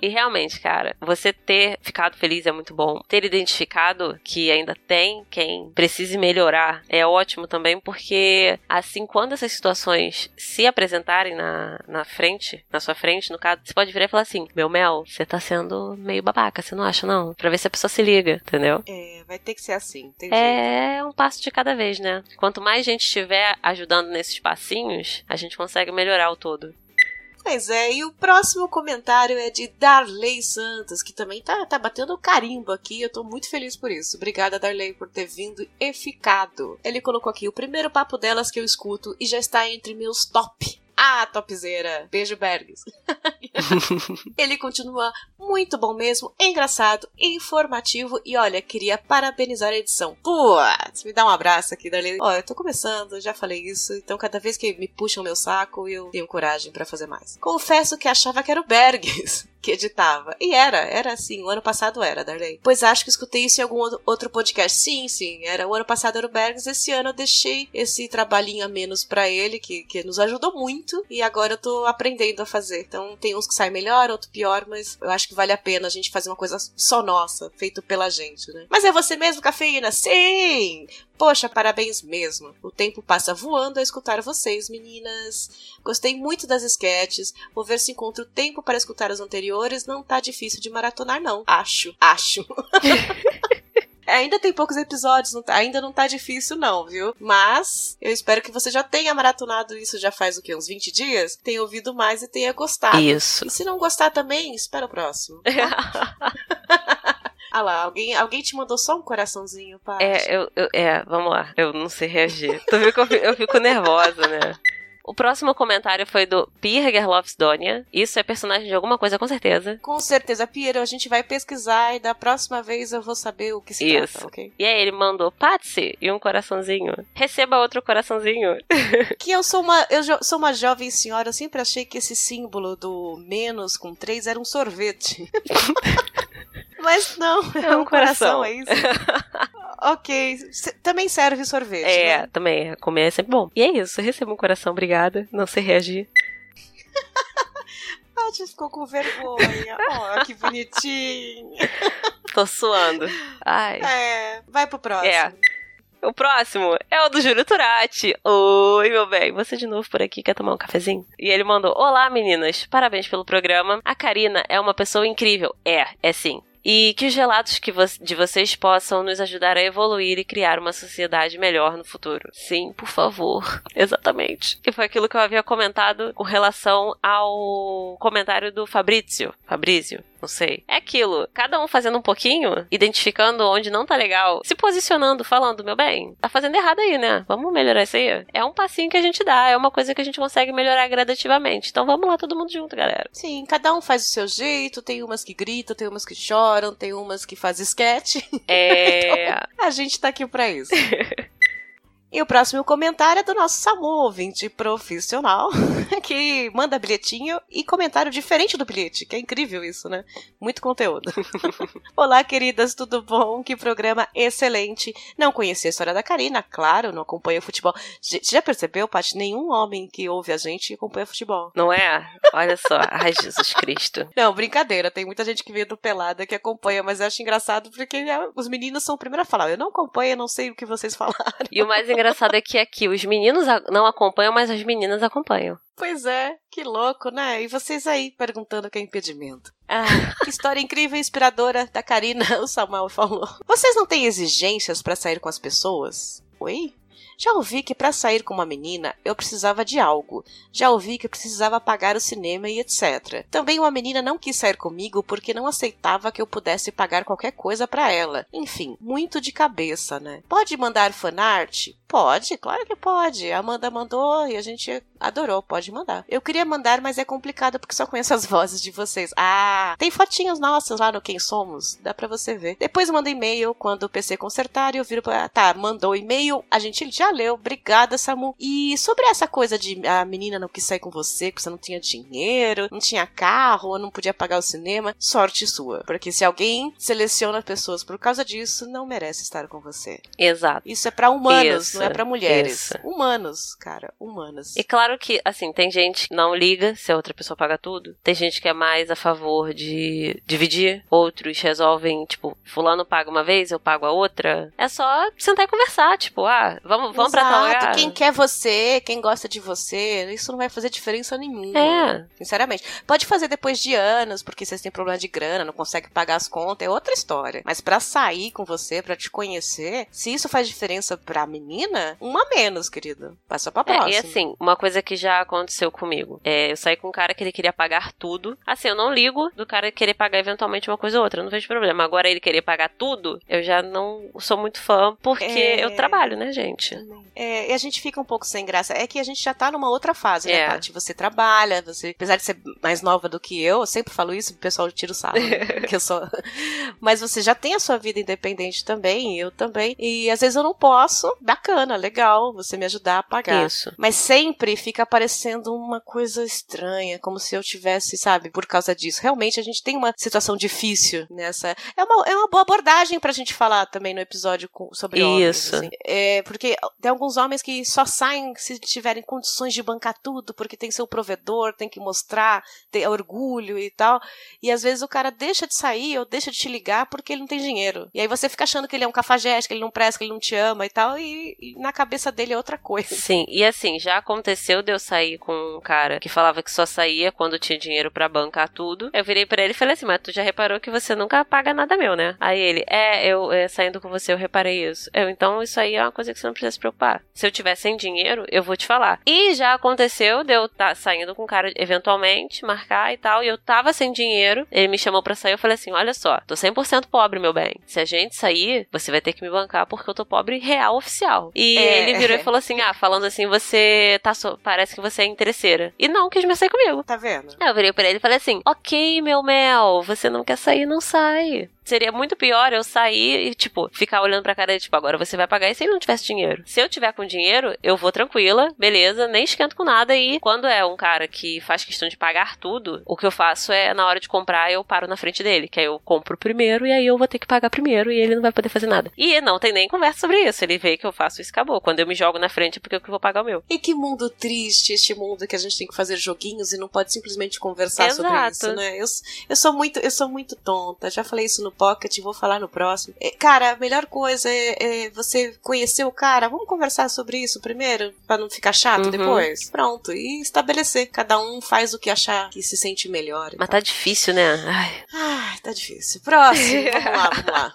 E realmente, cara, você ter ficado feliz é muito bom. Ter identificado que ainda tem quem precise melhorar é ótimo também, porque assim, quando essas situações se apresentarem na, na frente, na sua frente, no caso, você pode virar e falar assim: Meu Mel, você tá sendo meio babaca, você não acha, não? Pra ver se a pessoa se liga, entendeu? É, vai ter que ser assim. Tem jeito. É um passo de cada vez, né? Quanto mais gente estiver ajudando nesses passinhos, a gente consegue melhorar o todo. Pois é, e o próximo comentário é de Darley Santos, que também tá, tá batendo carimbo aqui. Eu tô muito feliz por isso. Obrigada, Darley, por ter vindo e ficado. Ele colocou aqui o primeiro papo delas que eu escuto e já está entre meus top. Ah, topzera. Beijo, Bergs. Ele continua muito bom mesmo, engraçado, informativo e olha, queria parabenizar a edição. Putz, me dá um abraço aqui, Darley. Ó, eu tô começando, já falei isso, então cada vez que me puxam meu saco, eu tenho coragem pra fazer mais. Confesso que achava que era o Bergs que editava. E era, era assim, o ano passado era, Darley. Pois acho que escutei isso em algum outro- podcast. Sim, sim, era o ano passado era o Bergs, esse ano eu deixei esse trabalhinho a menos pra ele, que, que nos ajudou muito, e agora eu tô aprendendo a fazer. Então tem uns que saem melhor, outro pior, mas eu acho que vale a pena a gente fazer uma coisa só nossa, feito pela gente, né? Mas é você mesmo, Cafeína? Sim! Poxa, parabéns mesmo. O tempo passa voando a escutar vocês, meninas. Gostei muito das sketches. Vou ver se encontro tempo para escutar os anteriores. Não tá difícil de maratonar, não. Acho, acho. Ainda tem poucos episódios, não tá- ainda não tá difícil, não, viu? Mas eu espero que você já tenha maratonado isso já faz o quê? Uns 20 dias? Tenha ouvido mais e tenha gostado. Isso. E se não gostar também, espera o próximo. ah lá, alguém, alguém te mandou só um coraçãozinho, Paty? É, eu, eu- é, vamos lá. Eu não sei reagir. Eu, eu fico nervosa, né? O próximo comentário foi do Pirger Lofsdonia. Isso é personagem de alguma coisa, com certeza. Com certeza, Piero, a gente vai pesquisar e da próxima vez eu vou saber o que se Isso. trata, ok? E aí ele mandou Patsy e um coraçãozinho. Receba outro coraçãozinho. Que eu sou uma, eu sou uma jovem senhora, eu sempre achei que esse símbolo do menos com três era um sorvete. Mas não, é, É um um coração, coração. é isso? ok. Se- Também serve sorvete, É, né? também, comer é sempre bom. E é isso, receba um coração, obrigada. Não sei reagir. A gente ficou com vergonha. oh, que bonitinho. Tô suando. Ai. É, vai pro próximo. É. O próximo é o do Júlio Turati. Oi, meu bem. Você de novo por aqui, quer tomar um cafezinho? E ele mandou: Olá, meninas. Parabéns pelo programa. A Karina é uma pessoa incrível. É, é sim. E que os relatos que vo- de vocês possam nos ajudar a evoluir e criar uma sociedade melhor no futuro. Sim, por favor. Exatamente. Que foi aquilo que eu havia comentado com relação ao comentário do Fabrício. Fabrício, não sei. É aquilo. Cada um fazendo um pouquinho, identificando onde não tá legal, se posicionando, falando, meu bem, tá fazendo errado aí, né? Vamos melhorar isso aí. É um passinho que a gente dá, é uma coisa que a gente consegue melhorar gradativamente. Então vamos lá, todo mundo junto, galera. Sim, cada um faz o seu jeito. Tem umas que gritam, tem umas que choram, tem umas que fazem sketch. É. A gente tá aqui pra isso. E o próximo comentário é do nosso Samu, ouvinte profissional, que manda bilhetinho e comentário diferente do bilhete, que é incrível isso, né? Muito conteúdo. Olá, queridas, tudo bom? Que programa excelente. Não conheci a história da Karina, claro, não acompanho futebol. Você já percebeu, Paty? Nenhum homem que ouve a gente acompanha futebol. Não é? Olha só. Ai, Jesus Cristo. Não, brincadeira. Tem muita gente que veio do Pelada que acompanha, mas eu acho engraçado porque é, os meninos são o primeiro a falar. Eu não acompanho, eu não sei o que vocês falaram. E o mais engraçado é que aqui os meninos não acompanham, mas as meninas acompanham. Pois é, que louco, né? E vocês aí perguntando o que é impedimento. Ah, que história incrível e inspiradora da Karina, o Samuel falou. Vocês não têm exigências pra sair com as pessoas? Oi? Já ouvi que pra sair com uma menina eu precisava de algo. Já ouvi que precisava pagar o cinema e etc. Também uma menina não quis sair comigo porque não aceitava que eu pudesse pagar qualquer coisa pra ela. Enfim, muito de cabeça, né? Pode mandar fanart? Pode, claro que pode. A Amanda mandou e a gente adorou, pode mandar. Eu queria mandar, mas é complicado porque só conheço as vozes de vocês. Ah, tem fotinhos nossas lá no Quem Somos, dá pra você ver. Depois manda e-mail quando o PC consertar e eu viro pra... Tá, mandou e-mail, a gente já leu, obrigada Samu. E sobre essa coisa de a menina não quis sair com você, porque você não tinha dinheiro, não tinha carro, ou não podia pagar o cinema, sorte sua. Porque se alguém seleciona pessoas por causa disso, não merece estar com você. Exato. Isso é pra humanos, Isso, não é pra mulheres. isso. Humanos, cara, humanos. E claro que, assim, tem gente que não liga se a outra pessoa paga tudo. Tem gente que é mais a favor de dividir. Outros resolvem, tipo, fulano paga uma vez, eu pago a outra. É só sentar e conversar, tipo, ah, vamos, vamos pra tal lugar. Quem quer você, quem gosta de você, isso não vai fazer diferença nenhuma. É. Sinceramente. Pode fazer depois de anos, porque vocês têm problema de grana, não conseguem pagar as contas, é outra história. Mas pra sair com você, pra te conhecer, se isso faz diferença pra menina, uma menos, querido. Passa pra próxima. É, e assim, uma coisa que já aconteceu comigo. É, eu saí com um cara que ele queria pagar tudo. Assim, eu não ligo do cara querer pagar eventualmente uma coisa ou outra, eu não vejo problema. Agora ele querer pagar tudo, eu já não sou muito fã, porque É. eu trabalho, né, gente? É, e a gente fica um pouco sem graça. É que a gente já tá numa outra fase, né, É. Paty? Você trabalha, você, apesar de ser mais nova do que eu, eu sempre falo isso, o pessoal tira o sarro, né? que eu sou. Mas você já tem a sua vida independente também, eu também. E às vezes eu não posso. Bacana, legal, você me ajudar a pagar. Isso. Mas sempre fica parecendo uma coisa estranha, como se eu tivesse, sabe, por causa disso. Realmente a gente tem uma situação difícil nessa. É uma, é uma boa abordagem pra gente falar também no episódio com- sobre homens. Isso. assim. É, porque tem alguns homens que só saem se tiverem condições de bancar tudo, porque tem o provedor, tem que mostrar, ter orgulho e tal. E às vezes o cara deixa de sair ou deixa de te ligar porque ele não tem dinheiro. E aí você fica achando que ele é um cafajeste, que ele não presta, que ele não te ama e tal, e, e na cabeça dele é outra coisa. Sim, e assim, já aconteceu de eu sair com um cara que falava que só saía quando tinha dinheiro pra bancar tudo. Eu virei pra ele e falei assim: Mas tu já reparou que você nunca paga nada meu, né? Aí ele, é, eu é, saindo com você, eu reparei isso. Eu, então isso aí é uma coisa que você não precisa se preocupar. Se eu tiver sem dinheiro, eu vou te falar. E já aconteceu de eu estar saindo com um cara eventualmente, marcar e tal, e eu tava sem dinheiro. Ele me chamou pra sair, eu falei assim: Olha só, tô 100% pobre, meu bem. Se a gente sair, você vai ter que me bancar porque eu tô pobre real oficial. E É. ele virou e falou assim: Ah, falando assim, você tá so... parece que você é interesseira. E não quis me sair comigo. Tá vendo? Aí eu virei pra ele e falei assim: Ok, meu mel, você não quer sair, não sai. Seria muito pior eu sair e, tipo, ficar olhando pra cara dele, tipo, agora você vai pagar e se ele não tivesse dinheiro? Se eu tiver com dinheiro, eu vou tranquila, beleza, nem esquento com nada. E quando é um cara que faz questão de pagar tudo, o que eu faço é, na hora de comprar, eu paro na frente dele, que aí eu compro primeiro e aí eu vou ter que pagar primeiro e ele não vai poder fazer nada. E não tem nem conversa sobre isso. Ele vê que eu faço isso, acabou. Quando eu me jogo na frente é porque eu que vou pagar o meu. E que mundo triste este mundo que a gente tem que fazer joguinhos e não pode simplesmente conversar sobre Exato. isso, né? Eu, eu sou muito, eu sou muito tonta. Já falei isso no Pocket, vou falar no próximo. É, Cara, a melhor coisa é, é você conhecer o cara. Vamos conversar sobre isso primeiro, pra não ficar chato Uhum. depois. Pronto, e estabelecer. Cada um faz o que achar que se sente melhor. Mas tá difícil, né? Ai. Ai, tá difícil. Próximo, vamos lá, vamos lá.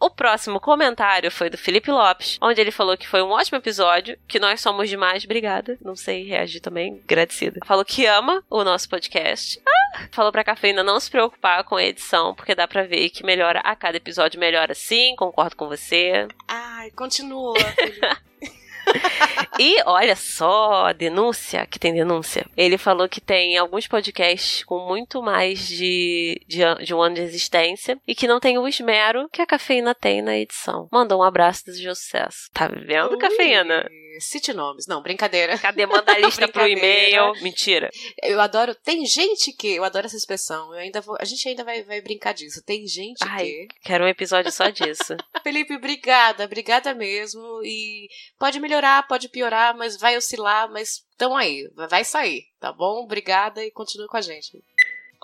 O próximo comentário foi do Felipe Lopes, onde ele falou que foi um ótimo episódio, que nós somos demais, obrigada. Não sei reagir também, agradecida. Falou que ama o nosso podcast. Ah! Falou pra Cafeína não se preocupar com a edição, porque dá pra ver que melhora a cada episódio, melhora sim, concordo com você. Ai, continua. E olha só, denúncia, que tem denúncia. Ele falou que tem alguns podcasts com muito mais de, de, de um ano de existência e que não tem o esmero que a cafeína tem na edição. Mandou um abraço desejo sucesso. Tá vendo, cafeína? Cite nomes. Não, brincadeira. Cadê? Manda a lista pro e-mail. Mentira. Eu adoro. Tem gente que. Eu adoro essa expressão. Eu ainda vou. A gente ainda vai, vai brincar disso. Tem gente Ai. que. Quero um episódio só disso. Felipe, obrigada. Obrigada mesmo. E pode melhorar, pode piorar, mas vai oscilar, mas tão aí. Vai sair, tá bom? Obrigada e continue com a gente.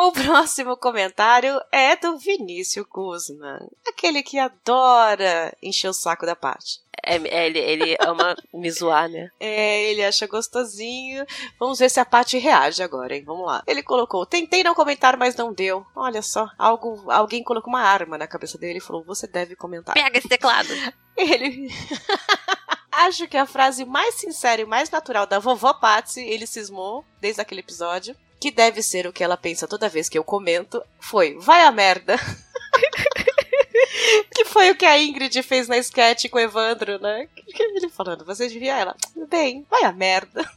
O próximo comentário é do Vinícius Guzman. Aquele que adora encher o saco da parte. É, é, ele, ele ama me zoar, né? É, ele acha gostosinho. Vamos ver se a Paty reage agora, hein? Vamos lá. Ele colocou: tentei não comentar, mas não deu. Olha só, algo, alguém colocou uma arma na cabeça dele e falou: você deve comentar. Pega esse teclado. Ele. Acho que a frase mais sincera e mais natural da vovó Patsy, ele cismou desde aquele episódio, que deve ser o que ela pensa toda vez que eu comento, foi: vai a merda. que foi o que a Ingrid fez na sketch com o Evandro, né? Ele falando, você devia ela. Bem, vai a merda.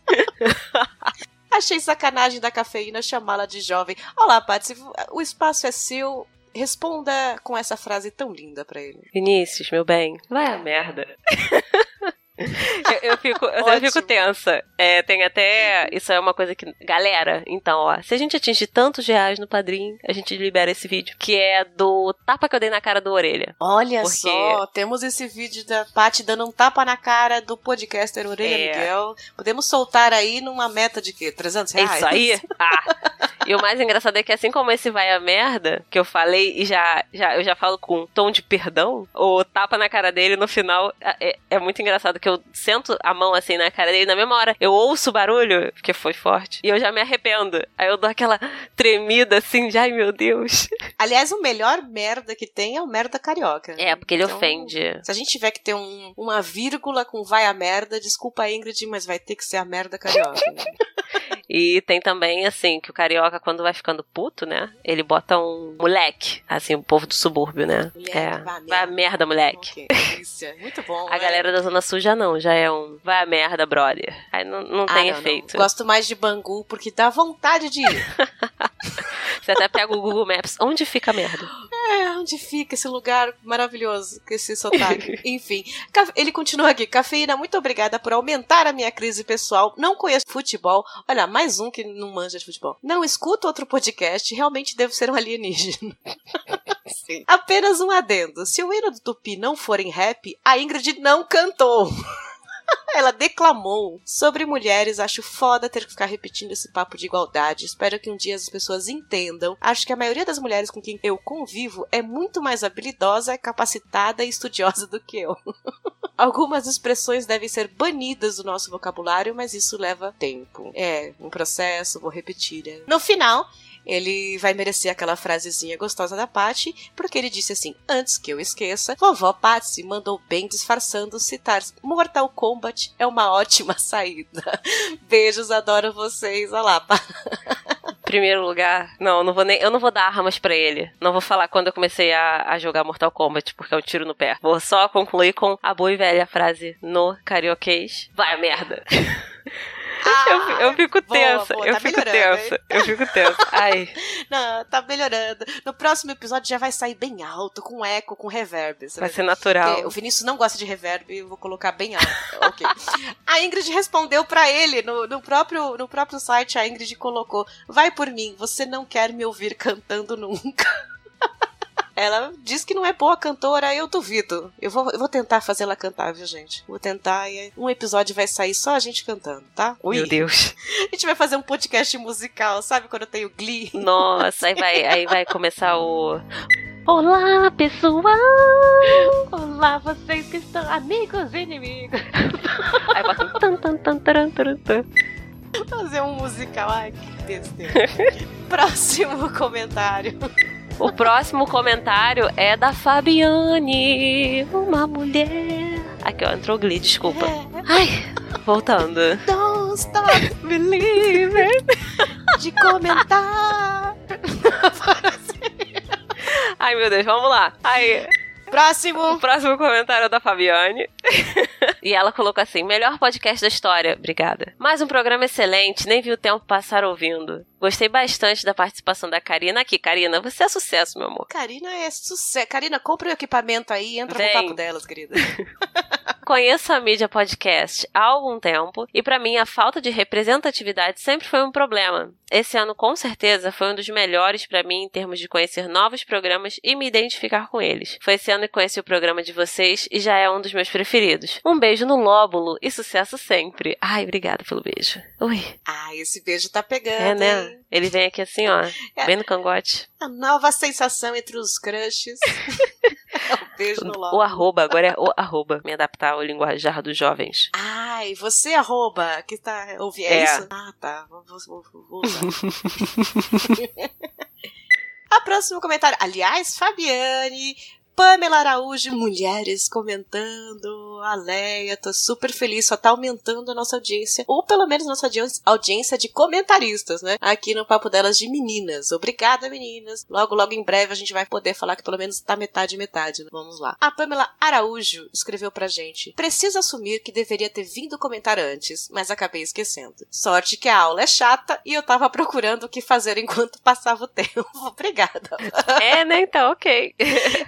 Achei sacanagem da cafeína chamá-la de jovem. Olá, Patsy, o espaço é seu. Responda com essa frase tão linda pra ele. Vinícius, meu bem, vai a merda. eu, eu fico, eu fico tensa. É, tem até. Isso é uma coisa que. Galera, então, ó. Se a gente atingir tantos reais no padrinho, a gente libera esse vídeo. Que é do tapa que eu dei na cara do orelha. Olha Porque- só, temos esse vídeo da Paty dando um tapa na cara do podcaster Orelha É. Miguel. Podemos soltar aí numa meta de quê? 300 É reais? isso aí? Ah. E o mais engraçado é que assim como esse vai a merda, que eu falei e já, já eu já falo com um tom de perdão, o tapa na cara dele no final é, é muito engraçado que eu sento a mão assim na cara dele na mesma hora, eu ouço o barulho, porque foi forte, e eu já me arrependo. Aí eu dou aquela tremida assim, de ai meu Deus. Aliás, o melhor merda que tem é o merda carioca. É, porque ele Então, ofende. Se a gente tiver que ter um- uma vírgula com vai a merda, desculpa Ingrid, mas vai ter que ser a merda carioca. E tem também, assim, que o carioca, quando vai ficando puto, né? Ele bota um moleque, assim, o povo do subúrbio, né? Moleque, é. vai a Vai a merda. merda, moleque. Ok, delícia. Muito bom. A né? galera da Zona Sul já não, já é um vai a merda, brother. Aí não, não Ah, tem não, não. efeito. Gosto mais de Bangu porque dá vontade de ir. Você até pega o Google Maps, onde fica a merda? É, onde fica esse lugar maravilhoso com esse sotaque? Enfim, ele continua aqui. Cafeína, muito obrigada por aumentar a minha crise pessoal. Não conheço futebol. Olha, mais um que não manja de futebol. Não escuto outro podcast. Realmente devo ser um alienígena. Sim. Apenas um adendo. Se o hino do Tupi não for em rap, a Ingrid não cantou. Ela declamou sobre mulheres. Acho foda ter que ficar repetindo esse papo de igualdade. Espero que um dia as pessoas entendam. Acho que a maioria das mulheres com quem eu convivo é muito mais habilidosa, capacitada e estudiosa do que eu. Algumas expressões devem ser banidas do nosso vocabulário, mas isso leva tempo. É, um processo, vou repetir. é. No final, ele vai merecer aquela frasezinha gostosa da Paty, porque ele disse assim: Antes que eu esqueça, vovó Patsy mandou bem disfarçando citar Mortal Kombat é uma ótima saída. Beijos, adoro vocês. Olha lá, Pá. Primeiro lugar, não, eu não vou nem, eu não vou dar armas pra ele. Não vou falar quando eu comecei a, a jogar Mortal Kombat, porque é um tiro no pé. Vou só concluir com a boa e velha frase no carioquês. Vai a merda. Ah, eu, eu fico boa, tensa, boa, eu tá fico tensa, eu fico tensa. Ai, Não, tá melhorando. No próximo episódio já vai sair bem alto, com eco, com reverb. Vai ser natural. Porque o Vinícius não gosta de reverb, eu vou colocar bem alto. ok. A Ingrid respondeu pra ele no, no, próprio, no próprio site. A Ingrid colocou: Vai por mim, você não quer me ouvir cantando nunca. Ela diz que não é boa cantora, eu duvido. Eu vou, eu vou tentar fazer ela cantar, viu, gente? Vou tentar e um episódio vai sair só a gente cantando, tá? Ui. Meu Deus. A gente vai fazer um podcast musical, sabe quando eu tenho Glee? Nossa, aí vai, aí vai começar o. Olá, pessoal! Olá, vocês que estão amigos e inimigos. Aí bota um tan, tan, tan, taran, taran, tan. Fazer um musical. Ai, que besteira. Próximo comentário. O próximo comentário é da Fabiane, uma mulher. Aqui, ó, entrou o Glee, desculpa. Ai, voltando. Don't stop believing de comentar. Ai, meu Deus, vamos lá. Aí, o Próximo. próximo comentário é da Fabiane. E ela colocou assim: melhor podcast da história. Obrigada. Mais um programa excelente, nem vi o tempo passar ouvindo. Gostei bastante da participação da Karina aqui. Karina, você é sucesso, meu amor. Karina é sucesso. Karina, compra o equipamento aí e entra Vem. no papo delas, querida. Conheço a mídia podcast há algum tempo e para mim a falta de representatividade sempre foi um problema. Esse ano com certeza foi um dos melhores para mim em termos de conhecer novos programas e me identificar com eles. Foi esse ano que conheci o programa de vocês e já é um dos meus preferidos. Um beijo no lóbulo e sucesso sempre. Ai, obrigada pelo beijo. Ui, Ah, esse beijo tá pegando, é né? hein? Ele vem aqui assim, ó, É. bem no cangote. A nova sensação entre os crushes. é o beijo no O lóbulo. arroba, agora é o arroba. Me adaptar ao linguajar dos jovens. Ai, você arroba, que tá ouvindo, é, É. isso? Ah, tá, vou, vou, vou. A próximo comentário, aliás, Fabiane, Pamela Araújo, mulheres comentando, a Leia, tô super feliz, só tá aumentando a nossa audiência, ou pelo menos nossa audiência, audiência de comentaristas, né? Aqui no Papo Delas de Meninas. Obrigada, meninas. Logo, logo em breve a gente vai poder falar que pelo menos tá metade, metade. né? Vamos lá. A Pamela Araújo escreveu pra gente: Preciso assumir que deveria ter vindo comentar antes, mas acabei esquecendo. Sorte que a aula é chata e eu tava procurando o que fazer enquanto passava o tempo. Obrigada. é, né? Então, ok.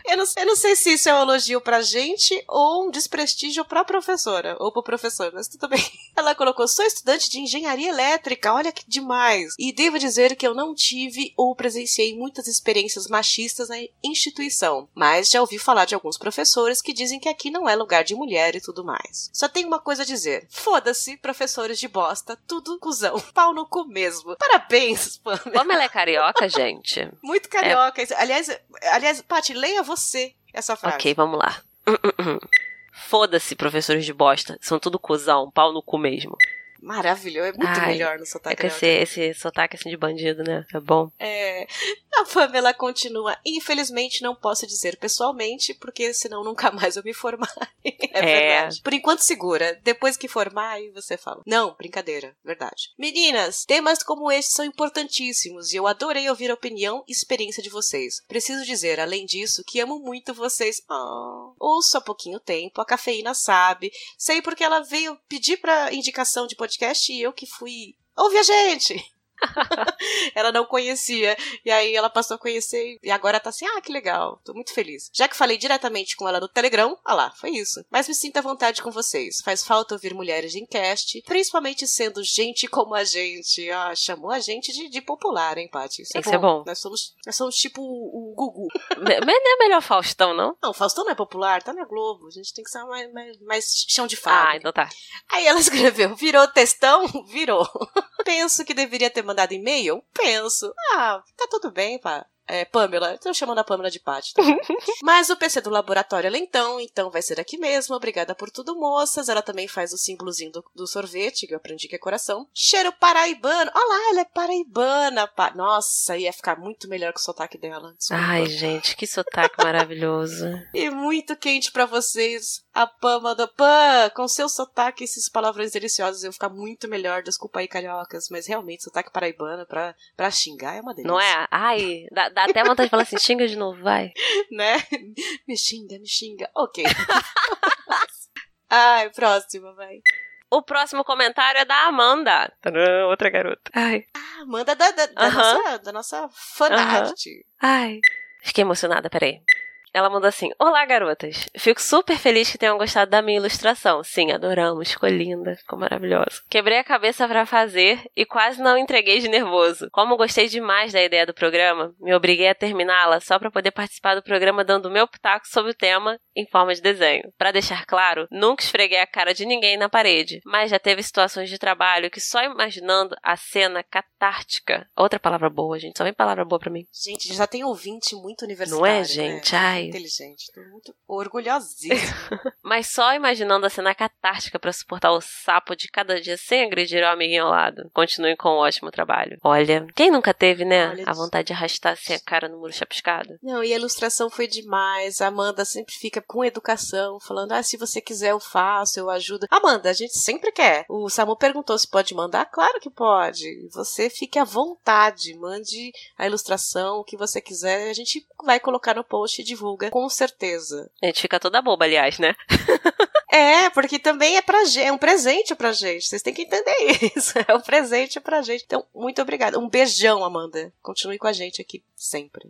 Eu não, eu não sei se isso é um elogio pra gente ou um desprestígio pra professora, ou pro professor, mas tudo bem. Ela colocou: sou estudante de engenharia elétrica, olha que demais. E devo dizer que eu não tive ou presenciei muitas experiências machistas na instituição, mas já ouvi falar de alguns professores que dizem que aqui não é lugar de mulher e tudo mais. Só tenho uma coisa a dizer: foda-se, professores de bosta, tudo cuzão, pau no cu mesmo. Parabéns, Pamela. Como ela é carioca, gente? Muito carioca. Aliás, aliás, Paty, leia você essa frase. Ok, vamos lá. Foda-se, professores de bosta. São tudo cuzão, pau no cu mesmo. Maravilhoso, é muito Ai, melhor no sotaque É com esse, esse sotaque assim de bandido, né? É bom. É, a Pamela continua. Infelizmente não posso dizer pessoalmente, porque senão nunca mais eu me formar. é, verdade. Por enquanto segura. Depois que formar, aí você fala. Não, brincadeira. Verdade. Meninas, temas como este são importantíssimos e eu adorei ouvir a opinião e experiência de vocês. Preciso dizer, além disso, que amo muito vocês. Oh, ouço há pouquinho tempo, a cafeína sabe. Sei porque ela veio pedir pra indicação de podcast e eu que fui. Ouve a gente! ela não conhecia. E aí ela passou a conhecer e agora tá assim, ah, que legal, tô muito feliz. Já que falei diretamente com ela no Telegram, ah lá, foi isso. Mas me sinta à vontade com vocês. Faz falta ouvir mulheres em cast, principalmente sendo gente como a gente. Ah, chamou a gente de, de popular, hein, Paty? Isso, Isso é bom. Nós somos, nós somos tipo o, o Gugu. Mas não é melhor Faustão, não? Não, Faustão não é popular, tá na Globo. A gente tem que ser mais, mais, mais chão de Ah, fábrica. então tá. Aí ela escreveu, virou textão? Virou. Penso que deveria ter mandado e-mail? Penso. Ah, tá tudo bem, pá. É, Pamela, tô chamando a Pamela de Paty. Tá? Mas o PC do laboratório é lentão, então vai ser aqui mesmo. Obrigada por tudo, moças. Ela também faz o símbolozinho do, do sorvete, que eu aprendi que é coração. Cheiro paraibano. Olha lá, ela é paraibana. pá. Nossa, ia ficar muito melhor com o sotaque dela. Desculpa. Ai, gente, que sotaque maravilhoso. E muito quente pra vocês. A Pama do Pan, com seu sotaque e esses palavrões deliciosos, eu ficar muito melhor. Desculpa aí, cariocas, mas realmente, sotaque paraibano pra, pra xingar é uma delícia. Não é? Ai, dá, dá até vontade de falar assim, xinga de novo, vai. Né? Me xinga, me xinga. Ok. Ai, próxima, vai. O próximo comentário é da Amanda. Tadã, outra garota. Ai. Ah, Amanda da, da, da Aham. nossa, da nossa fanart. Ai. Fiquei emocionada, peraí. Ela mandou assim: Olá, garotas. Fico super feliz que tenham gostado da minha ilustração. Sim, adoramos. Ficou linda. Ficou maravilhosa. Quebrei a cabeça pra fazer e quase não entreguei de nervoso. Como gostei demais da ideia do programa, me obriguei a terminá-la só pra poder participar do programa dando o meu pitaco sobre o tema em forma de desenho. Pra deixar claro, nunca esfreguei a cara de ninguém na parede, mas já teve situações de trabalho que só imaginando a cena catártica. Outra palavra boa, gente. Só vem palavra boa pra mim. Gente, já tem ouvinte muito universitário. Não é, né? gente? Inteligente. Tô muito orgulhosíssima. Mas só imaginando a cena catártica pra suportar o sapo de cada dia sem agredir o amiguinho ao lado. Continuem com um ótimo trabalho. Olha, quem nunca teve, né? Olha a vontade de arrastar assim a cara no muro chapiscado? Não, e a ilustração foi demais. A Amanda sempre fica com educação, falando: ah, se você quiser, eu faço, eu ajudo. Amanda, a gente sempre quer. O Samu perguntou se pode mandar. Claro que pode. Você fique à vontade. Mande a ilustração, o que você quiser. A gente vai colocar no post e divulga, com certeza. A gente fica toda boba, aliás, né? É, porque também é pra gente, é um presente pra gente. Vocês têm que entender isso. É um presente pra gente. Então, muito obrigada. Um beijão, Amanda. Continue com a gente aqui sempre.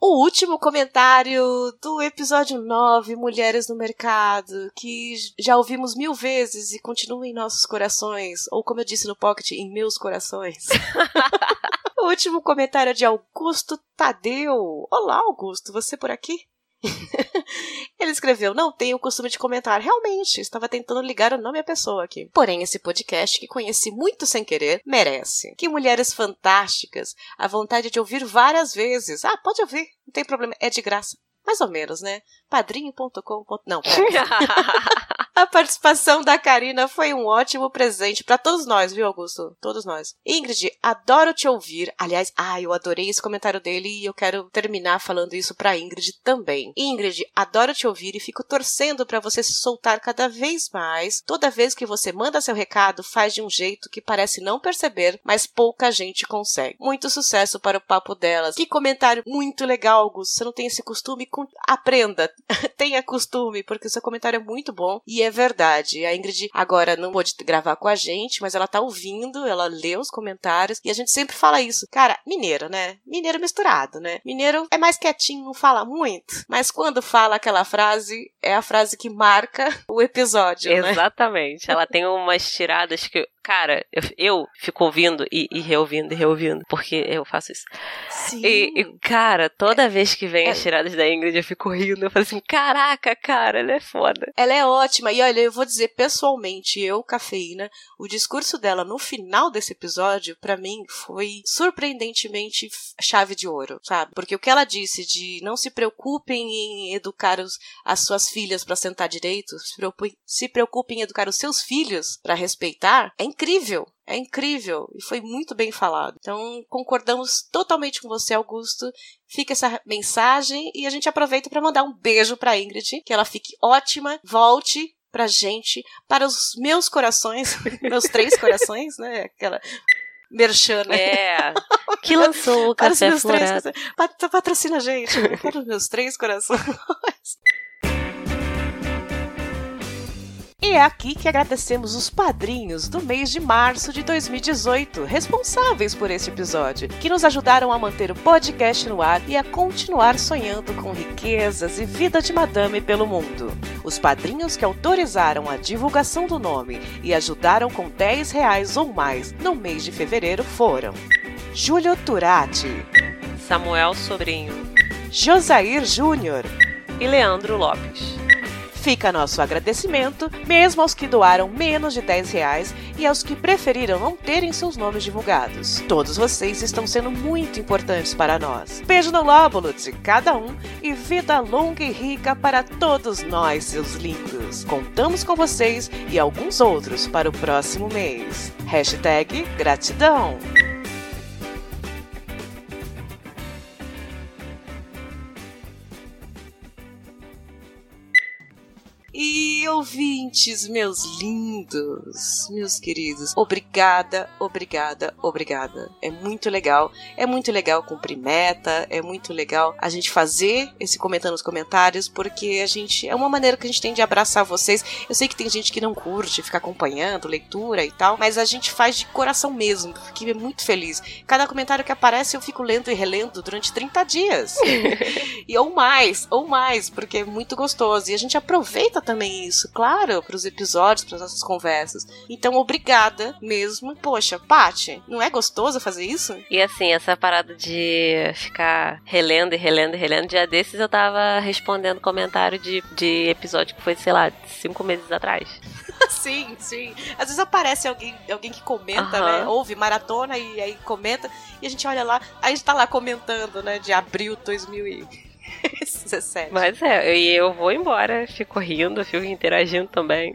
O último comentário do episódio 9, Mulheres no Mercado, que já ouvimos mil vezes e continua em nossos corações, ou como eu disse no Pocket, em meus corações. o último comentário é de Augusto Tadeu. Olá, Augusto, você por aqui? Ele escreveu: Não tenho o costume de comentar. Realmente, estava tentando ligar o nome à pessoa aqui. Porém, esse podcast, que conheci muito sem querer, merece. Que mulheres fantásticas. A vontade de ouvir várias vezes. Ah, pode ouvir, não tem problema, é de graça. Mais ou menos, né? padrinho.com. Não. A participação da Karina foi um ótimo presente para todos nós, viu, Augusto? Todos nós. Ingrid, adoro te ouvir. Aliás, ah, eu adorei esse comentário dele e eu quero terminar falando isso pra Ingrid também. Ingrid, adoro te ouvir e fico torcendo para você se soltar cada vez mais. Toda vez que você manda seu recado, faz de um jeito que parece não perceber, mas pouca gente consegue. Muito sucesso para o papo delas. Que comentário muito legal, Augusto. Você não tem esse costume? Aprenda. Tenha costume, porque o seu comentário é muito bom e é verdade. A Ingrid agora não pôde gravar com a gente, mas ela tá ouvindo, ela lê os comentários e a gente sempre fala isso. Cara, mineiro, né? Mineiro misturado, né? Mineiro é mais quietinho, não fala muito, mas quando fala aquela frase, é a frase que marca o episódio, né? Exatamente. Ela tem umas tiradas que. Cara, eu, eu fico ouvindo e, e reouvindo e reouvindo, porque eu faço isso. Sim. E, e, cara, toda vez que vem é- as tiradas da Ingrid, eu fico rindo. Eu falo assim: caraca, cara, ela é foda. Ela é ótima. E olha, eu vou dizer pessoalmente, eu, cafeína, o discurso dela no final desse episódio, pra mim, foi surpreendentemente chave de ouro, sabe? Porque o que ela disse de não se preocupem em educar os, as suas filhas pra sentar direito, se preocupem, se preocupem em educar os seus filhos pra respeitar, é incrível. É incrível e foi muito bem falado. Então, concordamos totalmente com você, Augusto. Fica essa mensagem e a gente aproveita para mandar um beijo para Ingrid, que ela fique ótima, volte pra gente, para os meus corações, meus três corações, né? Aquela merchan, né? É. Que lançou o Café três Florado. Pat- Patrocina a gente. Para os meus três corações. E é aqui que agradecemos os padrinhos do mês de março de 2018, responsáveis por este episódio, que nos ajudaram a manter o podcast no ar e a continuar sonhando com riquezas e vida de madame pelo mundo. Os padrinhos que autorizaram a divulgação do nome e ajudaram com 10 reais ou mais no mês de fevereiro foram Júlio Turati, Samuel Sobrinho Josair Júnior, e Leandro Lopes. Fica nosso agradecimento, mesmo aos que doaram menos de 10 reais e aos que preferiram não terem seus nomes divulgados. Todos vocês estão sendo muito importantes para nós. Beijo no lóbulo de cada um e vida longa e rica para todos nós, seus lindos. Contamos com vocês e alguns outros para o próximo mês. Hashtag gratidão. Ouvintes, meus lindos, meus queridos, obrigada, obrigada, obrigada. É muito legal, é muito legal cumprir meta, é muito legal a gente fazer esse comentando nos comentários, porque a gente é uma maneira que a gente tem de abraçar vocês. Eu sei que tem gente que não curte ficar acompanhando leitura e tal, mas a gente faz de coração mesmo, porque é muito feliz. Cada comentário que aparece eu fico lendo e relendo durante 30 dias. e ou mais, ou mais, porque é muito gostoso. E a gente aproveita também isso, claro, para os episódios, para as nossas conversas. Então, obrigada mesmo. Poxa, Paty, não é gostoso fazer isso? E assim, essa parada de ficar relendo e relendo e relendo, dia desses eu tava respondendo comentário de, de episódio que foi, sei lá, cinco meses atrás. sim, sim. Às vezes aparece alguém, alguém que comenta, né? Ouve maratona e aí comenta. E a gente olha lá, aí a gente tá lá comentando, né? De abril de 2017. Mas é, e eu vou embora, fico rindo, fico interagindo também.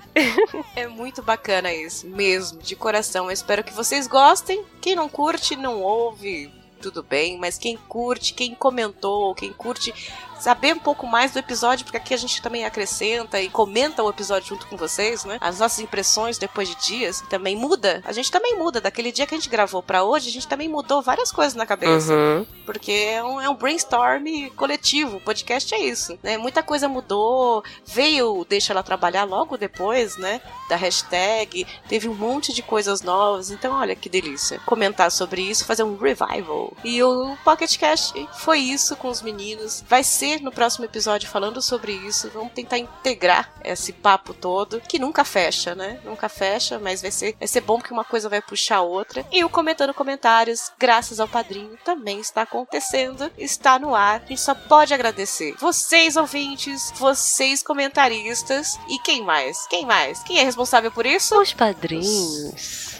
é muito bacana isso, mesmo, de coração. Eu espero que vocês gostem. Quem não curte, não ouve, tudo bem, mas quem curte, quem comentou, quem curte, saber um pouco mais do episódio, porque aqui a gente também acrescenta e comenta o episódio junto com vocês, né? As nossas impressões depois de dias também muda. A gente também muda. Daquele dia que a gente gravou para hoje, a gente também mudou várias coisas na cabeça. Uhum. Porque é um, é um brainstorm coletivo. O podcast é isso, né? Muita coisa mudou. Veio Deixa Ela Trabalhar logo depois, né? Da hashtag. Teve um monte de coisas novas. Então, olha que delícia. Comentar sobre isso, fazer um revival. E o Pocket Cast foi isso com os meninos. Vai ser no próximo episódio falando sobre isso. Vamos tentar integrar esse papo todo, que nunca fecha, né? Nunca fecha, mas vai ser, vai ser bom porque uma coisa vai puxar a outra. E o Comentando Comentários, graças ao padrinho, também está acontecendo, está no ar. A gente só pode agradecer. Vocês, ouvintes, vocês, comentaristas, e quem mais? Quem mais? Quem é responsável por isso? Os padrinhos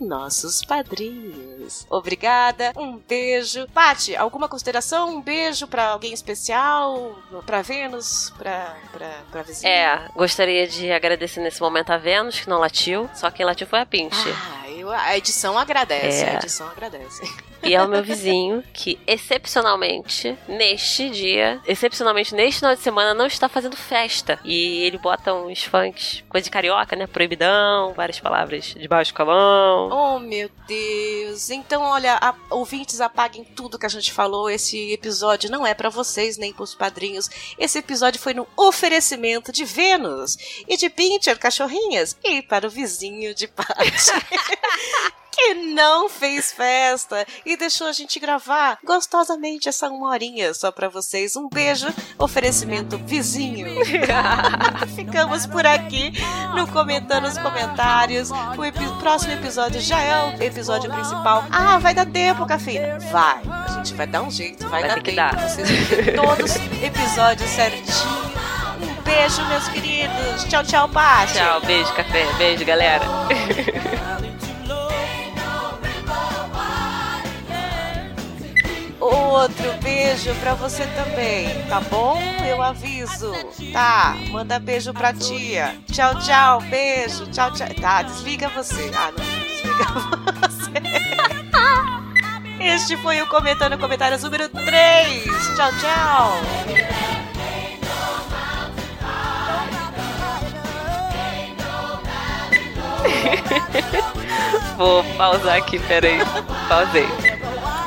nossos padrinhos. Obrigada, um beijo. Pati, alguma consideração? Um beijo para alguém especial? Para Vênus? Para pra, vizinha? É, gostaria de agradecer nesse momento a Vênus, que não latiu, só quem latiu foi a Pinche. Ah, eu, a edição agradece, é. a edição agradece. E é o meu vizinho que, excepcionalmente, neste dia, excepcionalmente neste final de semana, não está fazendo festa. E ele bota uns funks, coisa de carioca, né? Proibidão, várias palavras de baixo calão. Oh, meu Deus. Então, olha, a, ouvintes, apaguem tudo que a gente falou. Esse episódio não é para vocês nem pros padrinhos. Esse episódio foi no oferecimento de Vênus e de Pincher Cachorrinhas e para o vizinho de Paty. que não fez festa e deixou a gente gravar gostosamente essa uma horinha só para vocês. Um beijo, oferecimento vizinho. Ficamos por aqui no Comentando os Comentários. O epi próximo episódio já é o episódio principal. Ah, vai dar tempo, Cafina? Vai. A gente vai dar um jeito, vai, vai dar tempo. Dar. Vocês vão todos os episódios certinho. Um beijo, meus queridos. Tchau, tchau, Paty. Tchau, beijo, café. Beijo, galera. Outro beijo pra você também, tá bom? Eu aviso. Tá, manda beijo pra tia. Tchau, tchau, beijo. Tchau, tchau. Tá, desliga você. Ah, não, desliga você. Este foi o Comentando Comentários número 3. Tchau, tchau. Vou pausar aqui, peraí. Pausei.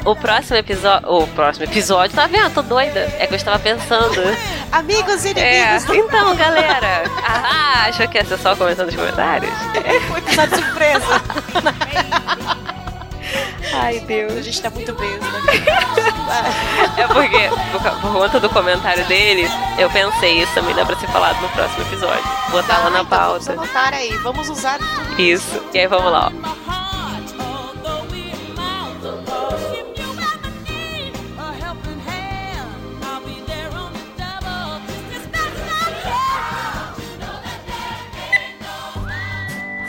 O próximo episódio. O próximo episódio, tá vendo? Tô doida. É que eu estava pensando. Amigos e inimigos. É. Então, galera. Ah, achou que ia ser só comentando nos comentários? É um episódio surpresa. Ai, Deus. A gente tá muito bem. é porque, por, por, conta do comentário deles, eu pensei, isso também dá pra ser falado no próximo episódio. Botar lá na então pauta. Vamos anotar aí, vamos usar tudo isso. isso. E aí vamos lá, ó.